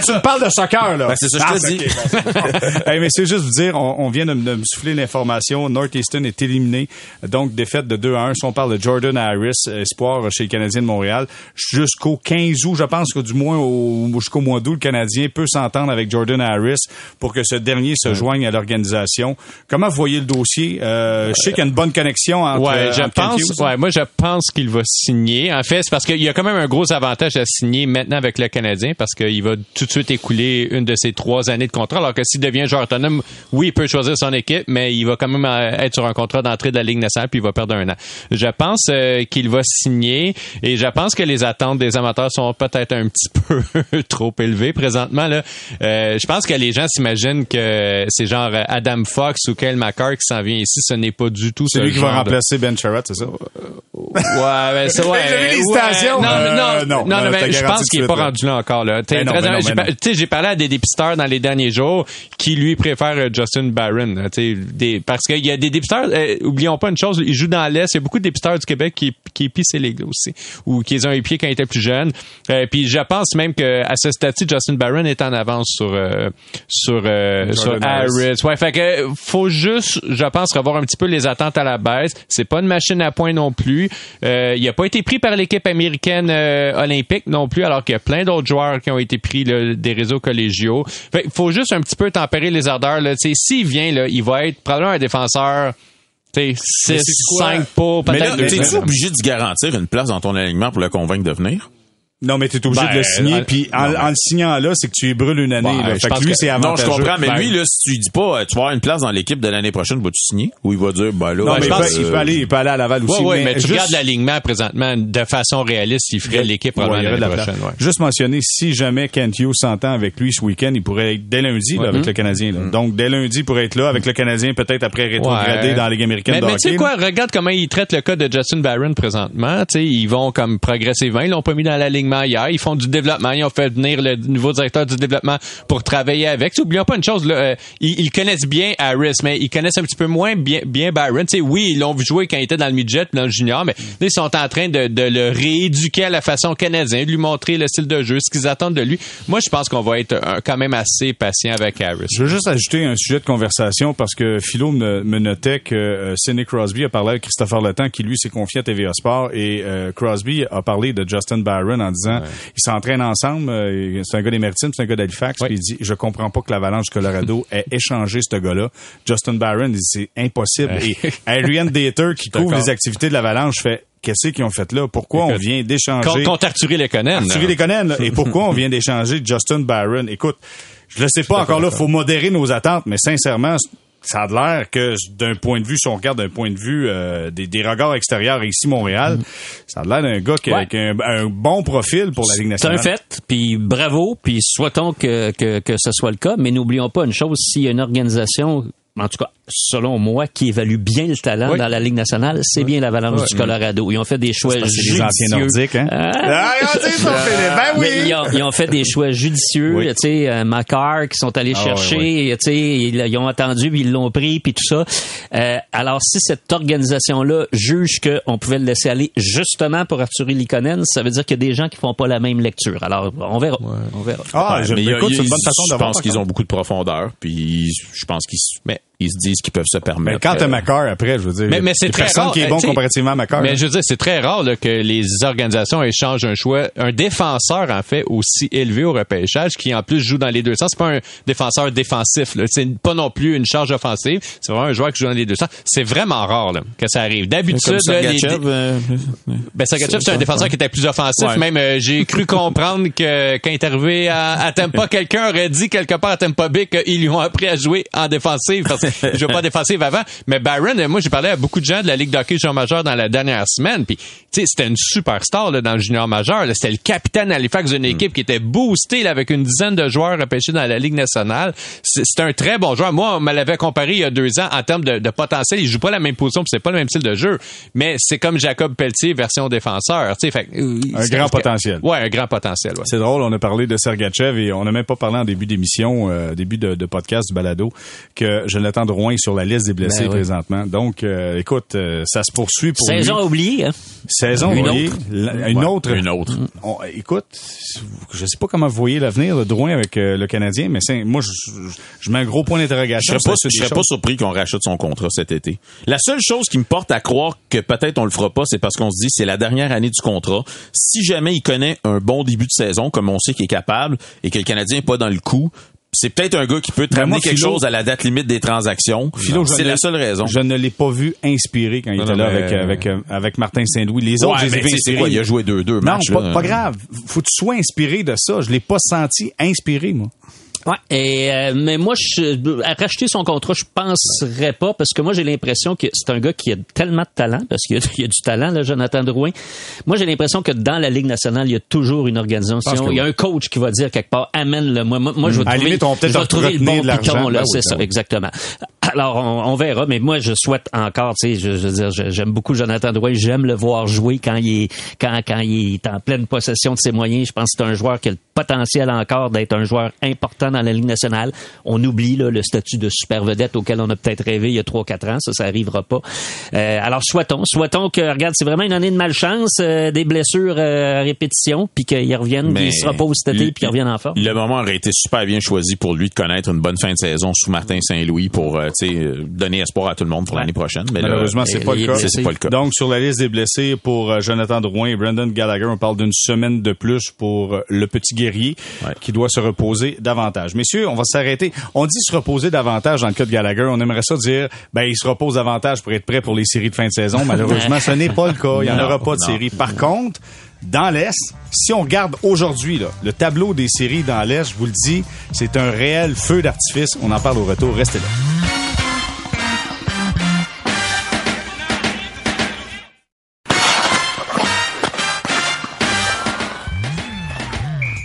tu ça. me parles de soccer, là. Ben, c'est ça que je te dis. mais c'est juste vous dire, on, vient de, me- de me souffler l'information. Northeastern est éliminé. Donc, défaite de 2 à 1. Si on parle de Jordan Harris, espoir chez les Canadiens de Montréal, jusqu'au 15 août, je pense que du moins au, jusqu'au mois d'août, le Canadien peut s'entendre avec Jordan Harris pour que ce dernier se joigne à l'organisation. Comment vous voyez le dossier? Euh, je sais qu'il y a une bonne connexion entre, Ouais, je entre Kent pense, Hughes. ouais, moi, je pense qu'il va signer. En fait, c'est parce qu'il y a quand même un gros avantage à signer maintenant avec le Canadien parce qu'il va tout de suite écouler une de ses trois années de contrat. Alors que s'il devient joueur autonome, oui, il peut choisir son équipe, mais il va quand même euh, être sur un contrat d'entrée de la Ligue nationale puis il va perdre un an. Je pense euh, qu'il va signer et je pense que les attentes des amateurs sont peut-être un petit peu trop élevées présentement. Là. Euh, je pense que les gens s'imaginent que c'est genre Adam Fox ou Kyle McCarr qui s'en vient ici. Ce n'est pas du tout C'est ce lui qui va de- remplacer Ben Sherratt, c'est ça? Ouais, ben ça, ouais. T'as vu les ouais. citations? Non, mais Euh, non, non, non, euh, mais je pense qu'il de est pas là. rendu là encore, là. Ben non, ben non, j'ai ben non. j'ai parlé à des dépisteurs dans les derniers jours qui lui préfèrent euh, Justin Barron, des, parce qu'il y a des dépisteurs, euh, oublions pas une chose, ils jouent dans l'Est, il y a beaucoup de dépisteurs du Québec qui, qui épissaient les gars aussi, ou qui les ont épiés quand ils étaient plus jeunes. Euh, puis je pense même que à ce statut, Justin Barron est en avance sur, euh, sur, euh, sur Harris. Ouais, fait que faut juste, je pense, revoir un petit peu les attentes à la baisse. C'est pas une machine à point non plus. Euh, il a pas été pris par l'équipe américaine olympique non plus, alors qu'il y a plein d'autres joueurs qui ont été pris là, des réseaux collégiaux. Fait faut juste un petit peu tempérer les ardeurs. S'il vient, là, il va être probablement un défenseur. 6, c'est quoi? 5 pas, Mais là, peut-être t'es-tu obligé de garantir une place dans ton alignement pour le convaincre de venir? Non, mais t'es obligé Ben, de le signer, euh, puis en, en le signant là, c'est que tu y brûles une année. Ouais, là. Fait que lui, c'est Non, je comprends, mais Ben, lui, là, si tu lui dis pas, euh, tu vas avoir une place dans l'équipe de l'année prochaine, vas-tu signer? Ou il va dire, ben là, Non, ben, mais je il, pense peut, il euh, peut aller, il peut aller à Laval aussi. Ouais, ouais, mais, tu juste- regardes l'alignement présentement de façon réaliste, il ferait l'équipe Ouais, probablement la l'année prochaine. ouais. Juste mentionner, si jamais Kent Hughes s'entend avec lui ce week-end, il pourrait être dès lundi là, avec le Canadien. là. Donc, dès lundi, il pourrait être là avec le Canadien, peut-être après rétrograder Ouais. dans la Ligue américaine Mais, tu sais quoi, regarde comment ils traitent le cas de Justin Barron présentement. Tu sais, ils vont comme progressivement. Ils l'ont pas mis dans l'alignement hier. Ils font du développement. Ils ont fait venir le nouveau directeur du développement pour travailler avec. Tu sais, Oublions pas une chose, euh, ils, connaissent bien Harris, mais ils connaissent un petit peu moins bien, bien Barron. Tu sais, oui, ils l'ont vu jouer quand il était dans le midget dans le junior, mais ils sont en train de, le rééduquer à la façon canadienne, de lui montrer le style de jeu, ce qu'ils attendent de lui. Moi, je pense qu'on va être quand même assez patient avec Harris. Je veux juste ajouter un sujet de conversation parce que Philo me, notait que euh, Crosby a parlé avec Christopher Letang qui lui s'est confié à TVA Sport et euh, Crosby a parlé de Justin Barron en disant ils s'entraînent ensemble, euh, c'est un gars des Maritimes, c'est un gars d'Halifax, Ouais. puis il dit je comprends pas que l'Avalanche du Colorado ait échangé ce gars-là. Justin Barron, il dit c'est impossible et Ariane Dater qui couvre les activités de l'Avalanche fait qu'est-ce qu'ils ont fait là? Pourquoi on vient d'échanger? Contre, Arthurie Lekonen. Arthurie. Lekonen, là. Et pourquoi on vient d'échanger Justin Barron? Écoute, je le sais pas encore là, faut modérer nos attentes, mais sincèrement, ça a l'air que d'un point de vue, si on regarde d'un point de vue euh, des, des regards extérieurs ici Montréal, ça a l'air d'un gars qui Ouais. qui a un, un bon profil pour la Ligue C'est un fait, puis bravo, puis souhaitons que, que, que ce soit le cas, mais n'oublions pas une chose, s'il y a une organisation, en tout cas, selon moi, qui évalue bien le talent Oui. dans la Ligue nationale, c'est bien l'Avalanche du Colorado. Ils ont fait des choix judicieux. nordiques, hein? Ah. Ah, Philippe. Ben oui! Ils, ont, ils ont fait des choix judicieux, Oui. tu sais, euh, Macar qui sont allés Ah, chercher, tu sais, ils, ils ont attendu puis ils l'ont pris puis tout ça. Euh, alors si cette organisation-là juge qu'on pouvait le laisser aller justement pour Arthurie Likonen, ça veut dire qu'il y a des gens qui font pas la même lecture. Alors on verra, on verra. Ah, je, mais il y a- écoute, a- une bonne façon Je pense qu'ils ont beaucoup de profondeur, puis je pense qu'ils se- Mais- ils se disent qu'ils peuvent se permettre. Mais quand t'as euh, Macar après, je veux dire, Mais, mais c'est très personne rare. qui est euh, bon comparativement à Macar. Mais là. je veux dire, c'est très rare là, que les organisations échangent un choix, un défenseur en fait aussi élevé au repêchage, qui en plus joue dans les deux sens. C'est pas un défenseur défensif, c'est pas non plus une charge offensive. C'est vraiment un joueur qui joue dans les deux sens. C'est vraiment rare là, que ça arrive. D'habitude, les- euh, ben, Sergachev, c'est un défenseur qui était plus offensif. Ouais. Même, euh, j'ai cru comprendre que quand il est arrivé à, à Tampa, quelqu'un aurait dit quelque part à Tampa Bay qu'ils lui ont appris à jouer en défensive parce qu'il jouait pas en défensive avant. Mais Byron, moi, j'ai parlé à beaucoup de gens de la Ligue d'hockey junior majeur dans la dernière semaine. Puis, tu sais, c'était une superstar là, dans le junior majeur. C'était le capitaine Halifax d'une équipe qui était boostée là, avec une dizaine de joueurs repêchés dans la Ligue nationale. C'est un très bon joueur. Moi, on me l'avait comparé il y a deux ans en termes de, de potentiel. Il joue pas la même position, puis c'est pas le même style de jeu. Mais c'est comme Jacob Pelletier version défenseur. Tu sais, fait, euh, Un grand potentiel. Ouais, un grand potentiel. Ouais. C'est drôle, on a parlé de Sergachev et on n'a même pas parlé en début d'émission, euh, début de, de podcast du balado, que Jonathan Drouin est sur la liste des blessés Ben oui. présentement. Donc, euh, écoute, euh, ça se poursuit pour Saison lui. oubliée, hein? Saison Une oubliée. autre? La- Une Ouais, autre. une autre. On- écoute, je sais pas comment vous voyez l'avenir de Drouin avec euh, le Canadien, mais c'est, moi, je, je- je mets un gros point Je d'interrogation. serais pas, je serais pas surpris qu'on rachète son contrat cet été. La seule chose qui me porte à croire que peut-être on le fera pas, c'est parce qu'on se dit c'est la dernière année du contrat. Si jamais il connaît un bon début de saison, comme on sait qu'il est capable, et que le Canadien est pas dans le coup, c'est peut-être un gars qui peut te Ben, ramener quelque Philo- chose à la date limite des transactions. C'est ne- la seule raison. Je ne l'ai pas vu inspiré quand il Non, était non, là avec, euh, avec Martin Saint-Louis. Les autres, je les ai quoi, il a joué deux, deux Non, matchs. pas, là. pas grave. Faut que tu sois inspiré de ça. Je l'ai pas senti inspiré, moi. Ouais. Et euh, mais moi, je, à racheter son contrat, je penserais pas parce que moi j'ai l'impression que c'est un gars qui a tellement de talent parce qu'il y a, il y a du talent, là, Jonathan Drouin. Moi, j'ai l'impression que dans la Ligue nationale, il y a toujours une organisation. Il y a oui. un coach qui va dire quelque part, amène-le. Moi, moi, moi, je vais la trouver, limite, je vais trouver le bon piton, là, Ben c'est ben ça, oui. exactement. Alors, on, on verra, mais moi, je souhaite encore, tu sais, je, je veux dire, j'aime beaucoup Jonathan Drouin, j'aime le voir jouer quand il est, quand, quand il est en pleine possession de ses moyens. Je pense que c'est un joueur qui a le potentiel encore d'être un joueur important dans la Ligue nationale. On oublie là, le statut de super vedette auquel on a peut-être rêvé il y a trois quatre ans. Ça, ça arrivera pas. Euh, alors, souhaitons, souhaitons que, regarde, c'est vraiment une année de malchance, euh, des blessures euh, à répétition, puis qu'il revienne, Mais qu'il se repose cet été, puis qu'il revienne en forme. Le moment aurait été super bien choisi pour lui de connaître une bonne fin de saison sous Martin Saint-Louis pour tu sais, donner espoir à tout le monde pour l'année prochaine. Mais Malheureusement, c'est pas le est cas. pas le cas. Donc, sur la liste des blessés pour Jonathan Drouin et Brandon Gallagher, on parle d'une semaine de plus pour le petit guerrier Ouais. qui doit se reposer davantage. Messieurs, on va s'arrêter. On dit se reposer davantage dans le cas de Gallagher. On aimerait ça dire, ben, il se repose davantage pour être prêt pour les séries de fin de saison. Malheureusement, ce n'est pas le cas. Il n'y en aura pas de non. série. Par contre, dans l'Est, si on regarde aujourd'hui là, le tableau des séries dans l'Est, je vous le dis, c'est un réel feu d'artifice. On en parle au retour. Restez là.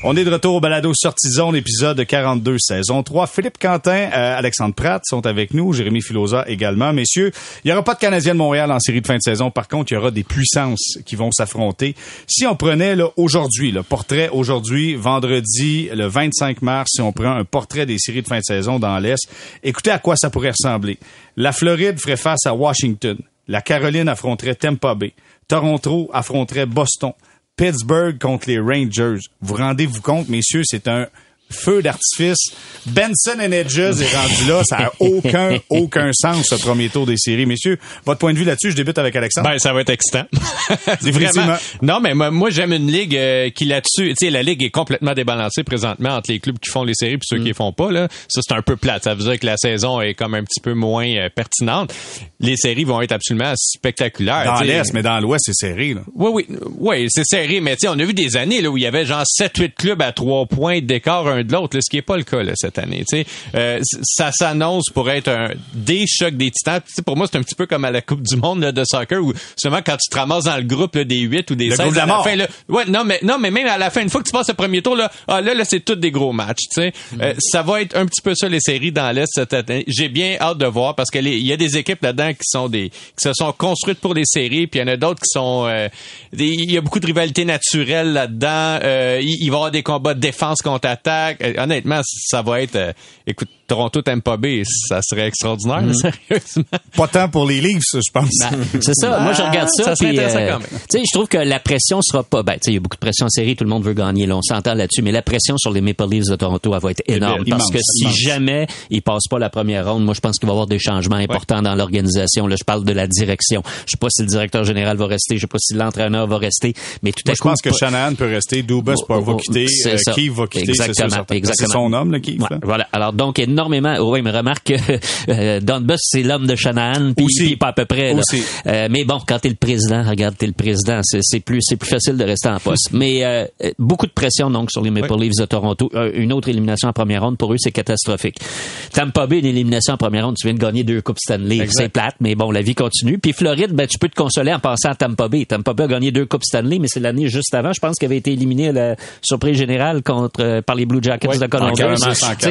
On est de retour au balado Sortie Zone, épisode 42, saison 3. Philippe Quentin, euh, Alexandre Pratt sont avec nous, Jérémy Filosa également. Messieurs, il n'y aura pas de Canadien de Montréal en série de fin de saison. Par contre, il y aura des puissances qui vont s'affronter. Si on prenait là, aujourd'hui, le portrait aujourd'hui, vendredi, le 25 mars, si on prend un portrait des séries de fin de saison dans l'Est, écoutez à quoi ça pourrait ressembler. La Floride ferait face à Washington. La Caroline affronterait Tampa Bay. Toronto affronterait Boston. Pittsburgh contre les Rangers. Vous rendez-vous compte, messieurs, c'est un feu d'artifice. Benson and Edges est rendu là. Ça n'a aucun, aucun sens, ce premier tour des séries. Messieurs, votre point de vue là-dessus, je débute avec Alexandre. Ben, ça va être excitant. Vraiment. Non, mais moi, moi, j'aime une ligue euh, qui là-dessus, tu sais, la ligue est complètement débalancée présentement entre les clubs qui font les séries et ceux qui les font pas. Là, ça c'est un peu plate. Ça veut dire que la saison est comme un petit peu moins euh, pertinente. Les séries vont être absolument spectaculaires. dans l'Est, mais dans l'Ouest, c'est serré. Là. Oui, oui, oui, c'est serré, mais tu sais, on a vu des années là où il y avait genre 7-8 clubs à trois points d'écart un de l'autre, ce qui est pas le cas là, cette année. Euh, ça s'annonce pour être un des chocs des titans. Pour moi, c'est un petit peu comme à la Coupe du Monde là, de soccer où seulement quand tu te ramasses dans le groupe là, des 8 ou des Le 16 groupe de la à la mort. fin, là, ouais, non, mais non, mais même à la fin, une fois que tu passes le premier tour là, ah, là, là, c'est tous des gros matchs. Euh, ça va être un petit peu ça les séries dans l'est cette année. J'ai bien hâte de voir parce que les- il y a des équipes là-dedans qui sont des qui se sont construites pour des séries, puis il y en a d'autres qui sont euh, il y a beaucoup de rivalité naturelle là-dedans. Euh, il, il va y avoir des combats de défense contre attaque. Honnêtement, ça va être euh, écoute Toronto Tampa Bay, ça serait extraordinaire, Mm. sérieusement. Pas tant pour les livres, ça, je pense. C'est ça. Moi, je regarde ça. ça serait puis, intéressant euh, quand même. Tu sais, je trouve que la pression sera pas. Ben, tu sais, il y a beaucoup de pression en série. Tout le monde veut gagner. Là, on s'entend là-dessus. Mais la pression sur les Maple Leafs de Toronto, elle va être énorme. bien, parce immense, que si immense. jamais ils passent pas la première ronde, moi, je pense qu'il va y avoir des changements importants dans l'organisation. Là, je parle de la direction. Je sais pas si le directeur général va rester. Je sais pas si l'entraîneur va rester. Mais tout Moi, à je coup, pense que pas- Shanahan peut rester, Dubas Oh, va oh, quitter, c'est euh. Keefe va quitter, c'est sûr, Exactement, exactement. C'est son homme, le Keefe. Ouais, là. voilà. Alors donc énormément. Oui, mais remarque que euh, Don Bus c'est l'homme de Shanahan, puis pas à peu près. là. Euh, mais bon, quand t'es le président, regarde, t'es le président, c'est plus c'est plus facile de rester en poste. mais euh, beaucoup de pression donc sur les Maple Leafs de Toronto. Euh, une autre élimination en première ronde pour eux, c'est catastrophique. Tampa Bay, une élimination en première ronde, tu viens de gagner deux coupes Stanley, c'est plate, mais bon, la vie continue. Puis Floride, ben tu peux te consoler en pensant à Tampa Bay. Tampa Bay a gagné deux coupes Stanley, mais c'est l'année juste avant, je pense qu'il avait été éliminé à la surprise générale contre euh, par les Blue Jackets Ouais, de Columbus.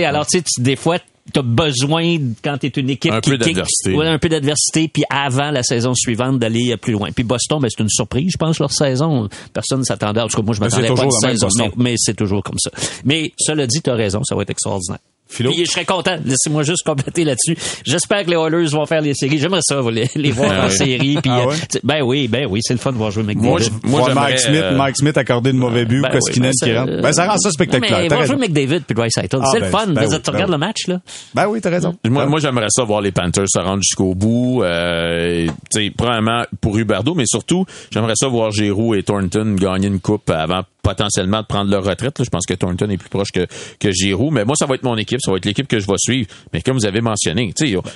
alors tu sais, tu- des fois t'as besoin quand t'es une équipe Un qui peu d'adversité. ouais, un peu d'adversité puis avant la saison suivante d'aller plus loin. Puis Boston ben c'est une surprise, je pense leur saison, personne ne s'attendait en tout cas moi je m'attendais pas à une saison, mais, mais c'est toujours comme ça. Mais cela dit, tu as raison, ça va être extraordinaire. Philo? Puis je serais content. Laissez-moi juste compléter là-dessus. J'espère que les Oilers vont faire les séries. J'aimerais ça, les, les voir Ah en oui. série. Puis, Ah euh, ben oui, ben oui, c'est le fun de voir jouer McDavid. Moi, je- moi, Mike Smith, euh, Mike Smith accorder de mauvais buts, Ben oui, Koskinen ben qui rentre. euh, Ben, ça rend ça Non, spectaculaire. mais jouer McDavid puis Dreisaitl. Ah, c'est ben, le fun. ben dire, oui, tu ben regardes le match, là. Ben oui, t'as raison. Moi, moi j'aimerais ça voir les Panthers se rendre jusqu'au bout. Euh, tu sais, premièrement pour Huberdo, mais surtout, j'aimerais ça voir Giroud et Thornton gagner une coupe avant potentiellement de prendre leur retraite. là. Je pense que Thornton est plus proche que, que Giroud. Mais moi, ça va être mon équipe. Ça va être l'équipe que je vais suivre. Mais comme vous avez mentionné,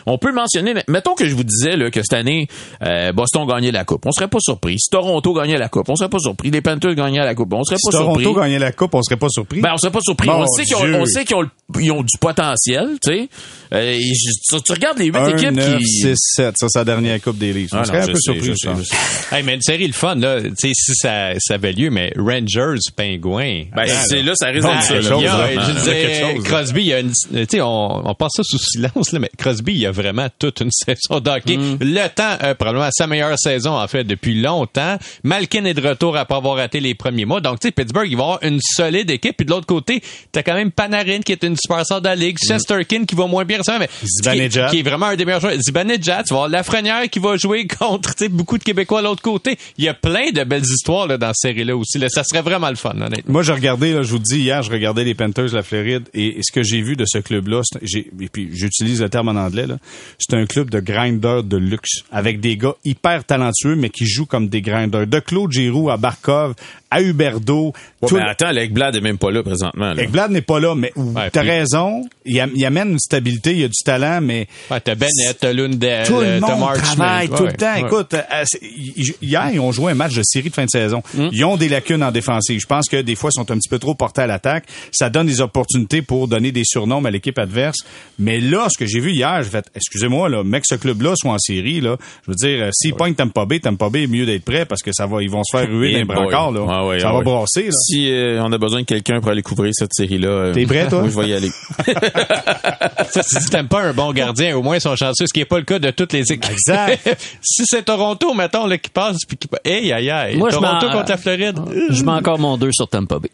on peut mentionner, mettons que je vous disais là, que cette année, euh, Boston gagnait la coupe. On serait pas surpris. Si Toronto gagnait la coupe, on serait pas surpris. Les Panthers gagnaient la coupe, on serait Si pas surpris. Toronto gagnait la coupe, on serait pas surpris. Ben, on serait pas surpris. On sait qu'ils ont, on sait qu'ils ont, le- ils ont du potentiel, tu sais. Euh, tu, tu regardes les huit 1, équipes 9, qui... 6, 7, ça, c'est la dernière coupe des Leafs. On Ah serait non, un peu sais, surpris, je je sais, pense. je sais. Hey, mais une série le fun là, tu sais si ça ça avait lieu mais Rangers Pingouins. Ben, Attends, c'est là, ça risque d'être ça. je disais. Crosby, il y a une, tu sais, on, on passe ça sous silence, là, mais Crosby, il y a vraiment toute une saison d'hockey. Le temps, euh, probablement sa meilleure saison, en fait, depuis longtemps. Malkin est de retour après avoir raté les premiers mois. Donc, tu sais, Pittsburgh, il va avoir une solide équipe. Puis de l'autre côté, t'as quand même Panarin, qui est une superstar de la ligue. Chesterkin, qui va moins bien récemment, mais Zibanejad. Qui, qui est vraiment un des meilleurs joueurs. Zibanejad, tu vas avoir Lafrenière qui va jouer contre, tu sais, beaucoup de Québécois à l'autre côté. Il y a plein de belles histoires, là, dans cette série-là aussi. Là. Ça serait vraiment Moi, j'ai regardé, je vous dis, hier, je regardais les Panthers de la Floride et, ce que j'ai vu de ce club-là, et puis j'utilise le terme en anglais, c'est un club de grinders de luxe avec des gars hyper talentueux mais qui jouent comme des grinders. De Claude Giroux à Barkov, à Huberdo. Ouais, mais attends, Blad est même pas là présentement. Là. Ekblad n'est pas là, mais Ouais, t'as puis- raison. Il, am- il amène une stabilité, il a du talent, mais Ouais, t'as Bennett, t'as Lundell, tout le t'as monde travaille tout Ouais, le temps. ouais. Écoute, euh, hi- hier, ils ont joué un match de série de fin de saison. Hmm. Ils ont des lacunes en défensive. Je pense que des fois, ils sont un petit peu trop portés à l'attaque. Ça donne des opportunités pour donner des surnoms à l'équipe adverse. Mais là, ce que j'ai vu hier, j'ai fait, excusez-moi, là, mec, ce club-là soit en série, là, je veux dire, euh, s'ils pognent Tampa Bay, Tampa Bay est mieux d'être prêt parce que ça va, ils vont se faire ruer Yeah, d'un brancard, là. Boy. Ouais, ça ouais, va ouais. brasser, là. Si euh, on a besoin de quelqu'un pour aller couvrir cette série-là, euh, T'es prêt, toi? Moi, je vais y aller. Ça, si t'aimes pas un bon gardien, au moins ils sont chanceux, ce qui n'est pas le cas de toutes les équipes. Exact. si c'est Toronto, mettons, là, qui passe, puis qui... Hey, aïe, aïe. Moi, je Toronto contre la Floride. Je mets encore mon 2 sur Tampa Bay.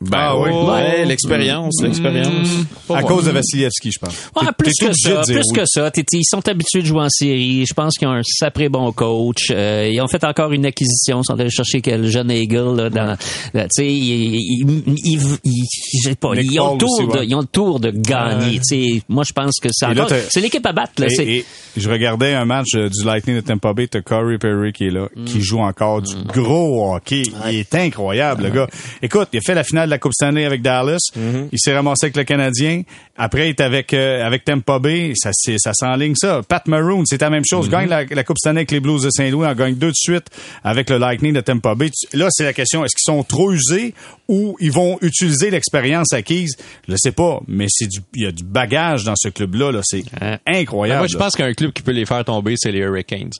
Ben Ah oui. ouais, l'expérience, l'expérience. À cause de Vassilievski, je pense. Ouais, plus que ça, plus oui. que ça. T'es- Ils sont habitués de jouer en série. Je pense qu'ils ont un sacré bon coach. Euh, ils ont fait encore une acquisition. Ils sont allés chercher quel jeune Eagle là, dans. là, Tu sais, ils, ils, ils, ils- je sais pas. Ils ont, le tour aussi, de, ouais. ils ont le tour de gagner. Sais, moi, je pense que c'est t'as- C'est l'équipe à battre. Là, c'est- Et, et je regardais un match euh, du Lightning de Tampa Bay, t'as Corey Perry qui est là, Mm. qui joue encore du gros hockey. Il est incroyable, le gars. Écoute, il a fait la finale de la Coupe Stanley avec Dallas. Mm-hmm. Il s'est ramassé avec le Canadien. Après, il est avec euh, avec Tampa Bay. Ça, ça s'enligne ça. Pat Maroon, c'est la même chose. Mm-hmm. Gagne la, la Coupe Stanley avec les Blues de Saint-Louis. En gagne deux de suite avec le Lightning de Tampa Bay. Là, c'est la question. Est-ce qu'ils sont trop usés ou ils vont utiliser l'expérience acquise? Je le sais pas. Mais c'est du, il y a du bagage dans ce club-là. Là. C'est incroyable. Moi, je pense qu'un club qui peut les faire tomber, c'est les Hurricanes.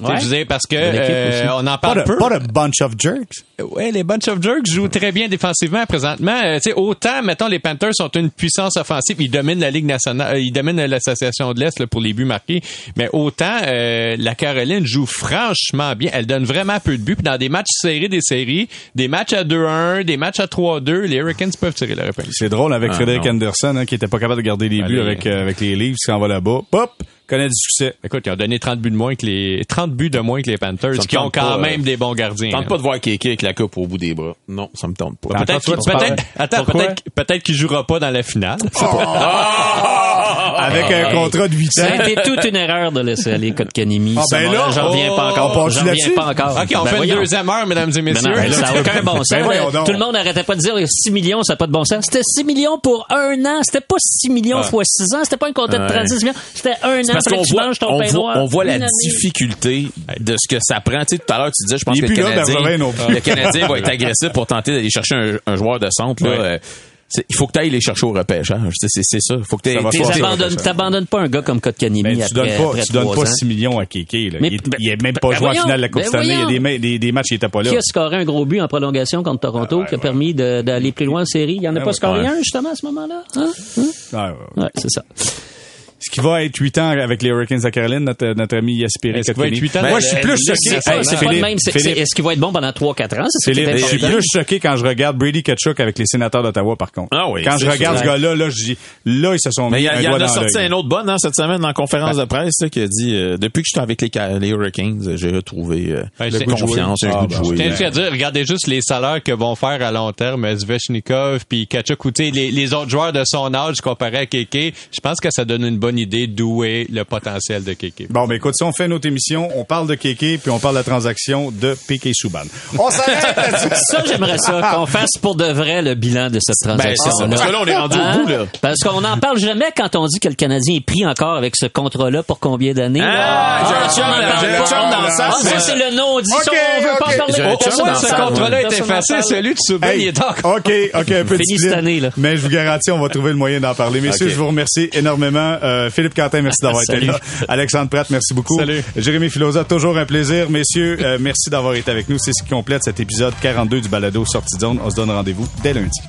Ouais. Je veux dire, parce que euh, on en Pas parle de, peu. pas de bunch of jerks. Ouais, les Bunch of Jerks jouent très bien défensivement présentement. Euh, tu sais, autant, mettons, les Panthers sont une puissance offensive, ils dominent la Ligue nationale, euh, ils dominent l'association de l'Est là, pour les buts marqués, mais autant euh, la Caroline joue franchement bien. Elle donne vraiment peu de buts. Puis dans des matchs serrés des séries, des matchs à 2-1, des matchs à 3-2, les Hurricanes peuvent tirer la épingle. C'est drôle avec Ah, Frédéric non. Anderson, hein, qui était pas capable de garder les buts Allez. avec, euh, avec les livres, qui s'en va là-bas. Pop! Connaît du succès. Écoute, ils ont donné 30 buts de moins que les 30 buts de moins que les Panthers, qui ont quand pas, même euh, des bons gardiens. Tente pas de voir Kéké avec la coupe au bout des bras. Non, ça me tente pas. Peut-être parles- peut-être, attends, peut-être, peut-être qu'il jouera pas dans la finale. avec un contrat de 8 Ça a ans. été toute une erreur de laisser aller Kotkanemi. Ah, ben là, j'en reviens pas encore. J'en reviens pas encore. OK, on Ben fait voyons. une deuxième heure, mesdames et Ben messieurs. non, ben ça n'a aucun bon sens. Ben. Tout le monde arrêtait pas de dire 6 millions, ça n'a pas de bon sens. C'était 6 millions pour un an. C'était pas 6 millions fois 6 ans. C'était pas un contrat de Ouais. 36 millions. C'était un an. Parce qu'on tu voit, ton on pain voit, noir. on voit la difficulté de ce que ça prend. Tu sais, tout à l'heure, tu disais, je pense que le Canadien, le Canadien va être agressif pour tenter d'aller chercher un, un joueur de centre. Là, Ouais. Euh, il faut que tu ailles les chercher au repêchage. C'est, c'est, c'est ça. Il faut que tu T'abandonnes pas un gars comme Kotkanemi Ben, tu après, donnes pas, après tu donnes pas ans. 6 millions à Kéké. Là. Mais- il, ben- il est même pas ben joué en finale de la Coupe ben cette année. Il y a des, des, des matchs, il était pas là. Qui a scoré un gros but en prolongation contre Toronto qui a permis de- d'aller plus loin en série? Il y en a pas ouais. scoré Ouais. un, justement, à ce moment-là? Hein? Hein? Ah, ouais, ouais. Ouais, c'est ça. Ce qui va être 8 ans avec les Hurricanes de Caroline, notre, notre ami Yaspiri Est-ce qu'il va être Kotkaniemi. 8 ans? Moi, je suis plus choqué. C'est Hey, pas, c'est pas le Philippe, même. C'est- Philippe, c'est- Est-ce qu'il va être bon pendant 3-4 ans? C'est Philippe, je suis plus choqué quand je regarde Brady Kachuk avec les sénateurs d'Ottawa, par contre. Ah oui, quand je c'est regarde ce gars-là, là, je dis, là, ils se sont mis il y, a- un il y en a sorti un autre bon hein, cette semaine dans la conférence de presse qui a dit euh, depuis que je suis avec les, Ca- les Hurricanes, euh, j'ai retrouvé euh, confiance, un Ah, goût de jouer. Je tiens là. juste à dire, regardez juste les salaires que vont faire à long terme euh, Svechnikov puis Kachuk ou les autres joueurs de son âge comparé à Keke. Je pense que ça donne une bonne idée d'où est le potentiel de Keke. Bon, ben écoute, si on fait notre émission, on parle de Kéké, puis on parle de la transaction de Piqué Souban. On s'arrête. Ça, j'aimerais ça, qu'on fasse pour de vrai le bilan de cette Ben, transaction. Parce que là, on est rendu au bout, là. Parce qu'on n'en parle jamais quand on dit que le Canadien est pris encore avec ce contrat-là pour combien d'années? Ah, j'ai pas. le sac, Ah, ça, mais- c'est le non-dit. Ça, Ok, on veut pas ok. en parler. Le ce contrat-là est effacé, celui de Hey, il est encore. OK, OK, un peu de cette année, là. Mais je vous garantis, on va trouver le moyen d'en parler. Messieurs, je vous remercie énormément. Euh, Euh, Philippe Quentin, merci d'avoir été là. Alexandre Pratt, merci beaucoup. Salut. Jérémy Filosa, toujours un plaisir. Messieurs, euh, merci d'avoir été avec nous. C'est ce qui complète cet épisode 42 du balado Sortie de zone. On se donne rendez-vous dès lundi.